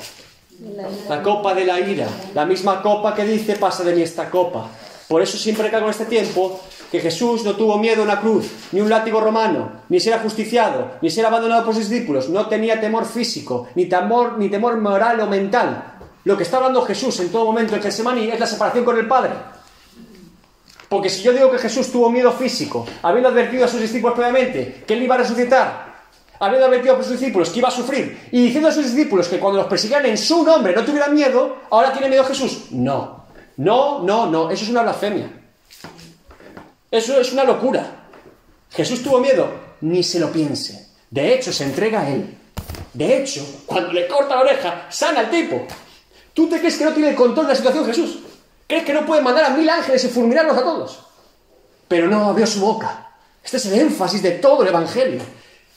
La copa de la ira, la misma copa que dice pasa de mí esta copa. Por eso siempre que en este tiempo que Jesús no tuvo miedo a una cruz, ni un látigo romano, ni ser ajusticiado, ni ser abandonado por sus discípulos, no tenía temor físico, ni temor, ni temor moral o mental. Lo que está hablando Jesús en todo momento en Getsemaní es la separación con el Padre. Porque si yo digo que Jesús tuvo miedo físico, habiendo advertido a sus discípulos previamente que él iba a resucitar, habiendo advertido a sus discípulos que iba a sufrir, y diciendo a sus discípulos que cuando los persiguieran en su nombre no tuvieran miedo, ahora tiene miedo Jesús. No, no, no, no, eso es una blasfemia. Eso es una locura. Jesús tuvo miedo, ni se lo piense. De hecho, se entrega a él. De hecho, cuando le corta la oreja, sana al tipo. ¿Tú te crees que no tiene el control de la situación Jesús? ¿Crees que no puede mandar a mil ángeles y fulminarlos a todos? Pero no abrió su boca. Este es el énfasis de todo el Evangelio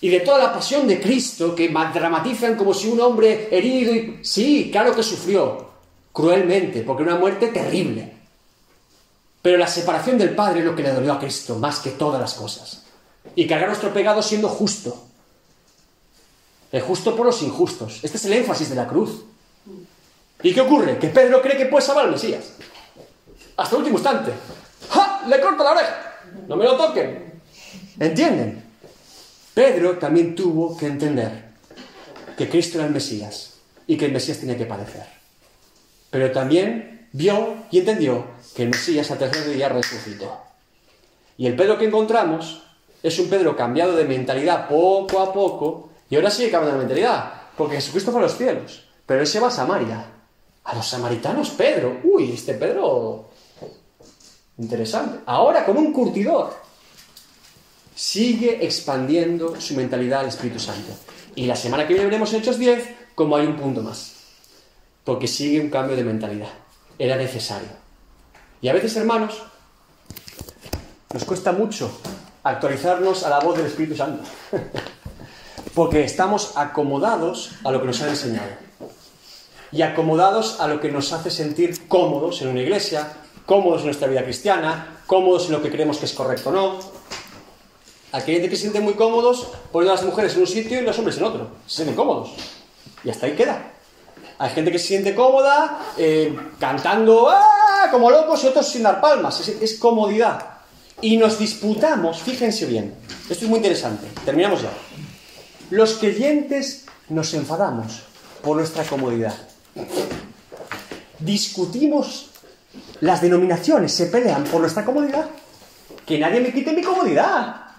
y de toda la pasión de Cristo que dramatizan como si un hombre herido y... Sí, claro que sufrió, cruelmente, porque una muerte terrible. Pero la separación del Padre es lo que le dolió a Cristo más que todas las cosas. Y cargar nuestro pecado siendo justo. El justo por los injustos. Este es el énfasis de la cruz. ¿Y qué ocurre? Que Pedro cree que puede salvar al Mesías. Hasta el último instante. ¡Ja! Le corto la oreja. No me lo toquen. ¿Entienden? Pedro también tuvo que entender que Cristo era el Mesías y que el Mesías tenía que padecer. Pero también vio y entendió que el Mesías al tercer día resucitó. Y el Pedro que encontramos es un Pedro cambiado de mentalidad poco a poco y ahora sigue cambiando de mentalidad, porque Jesucristo fue a los cielos, pero él se va a Samaria. A los samaritanos, Pedro. Uy, este Pedro. Interesante. Ahora con un curtidor. Sigue expandiendo su mentalidad al Espíritu Santo. Y la semana que viene veremos en Hechos 10 como hay un punto más. Porque sigue un cambio de mentalidad. Era necesario. Y a veces, hermanos, nos cuesta mucho actualizarnos a la voz del Espíritu Santo. Porque estamos acomodados a lo que nos han enseñado. Y acomodados a lo que nos hace sentir cómodos en una iglesia, cómodos en nuestra vida cristiana, cómodos en lo que creemos que es correcto o no. Aquí hay gente que se siente muy cómodos poniendo a las mujeres en un sitio y los hombres en otro. Se sienten cómodos. Y hasta ahí queda. Hay gente que se siente cómoda eh, cantando ¡ah! como locos y otros sin dar palmas. Es, es comodidad. Y nos disputamos, fíjense bien, esto es muy interesante, terminamos ya. Los creyentes nos enfadamos por nuestra comodidad. Discutimos, las denominaciones se pelean por nuestra comodidad. Que nadie me quite mi comodidad.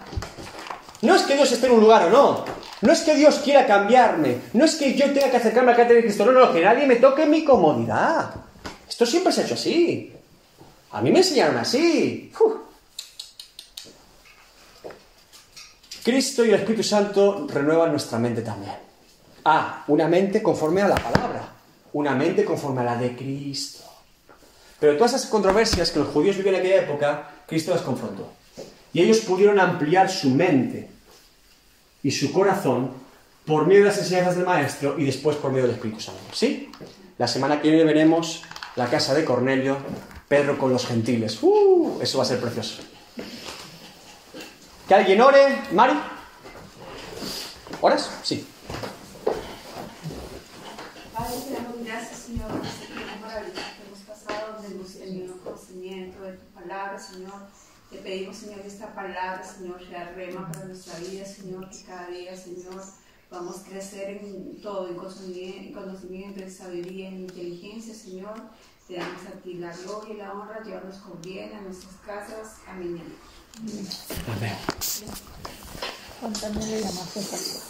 No es que Dios esté en un lugar o no. No es que Dios quiera cambiarme. No es que yo tenga que acercarme a la cátedra de Cristo. No, no, que nadie me toque mi comodidad. Esto siempre se ha hecho así. A mí me enseñaron así. Cristo y el Espíritu Santo renuevan nuestra mente también. Ah, una mente conforme a la palabra. Una mente conforme a la de Cristo. Pero todas esas controversias que los judíos vivían en aquella época, Cristo las confrontó. Y ellos pudieron ampliar su mente y su corazón por medio de las enseñanzas del Maestro y después por medio del Espíritu Santo. ¿Sí? La semana que viene veremos la casa de Cornelio, Pedro con los gentiles. ¡Uh! Eso va a ser precioso. Que alguien ore. Mari. ¿Oras? Sí. Padre, te damos Señor, por este tiempo que hemos pasado, donde conocimiento de tu palabra, Señor. Te pedimos, Señor, que esta palabra, Señor, sea rema para nuestra vida, Señor, que cada día, Señor, vamos a crecer en todo, en conocimiento, en, sabiduría, en inteligencia, Señor. Te damos a ti la gloria y la honra, llevarnos con bien a nuestras casas. Amén. Amén. Más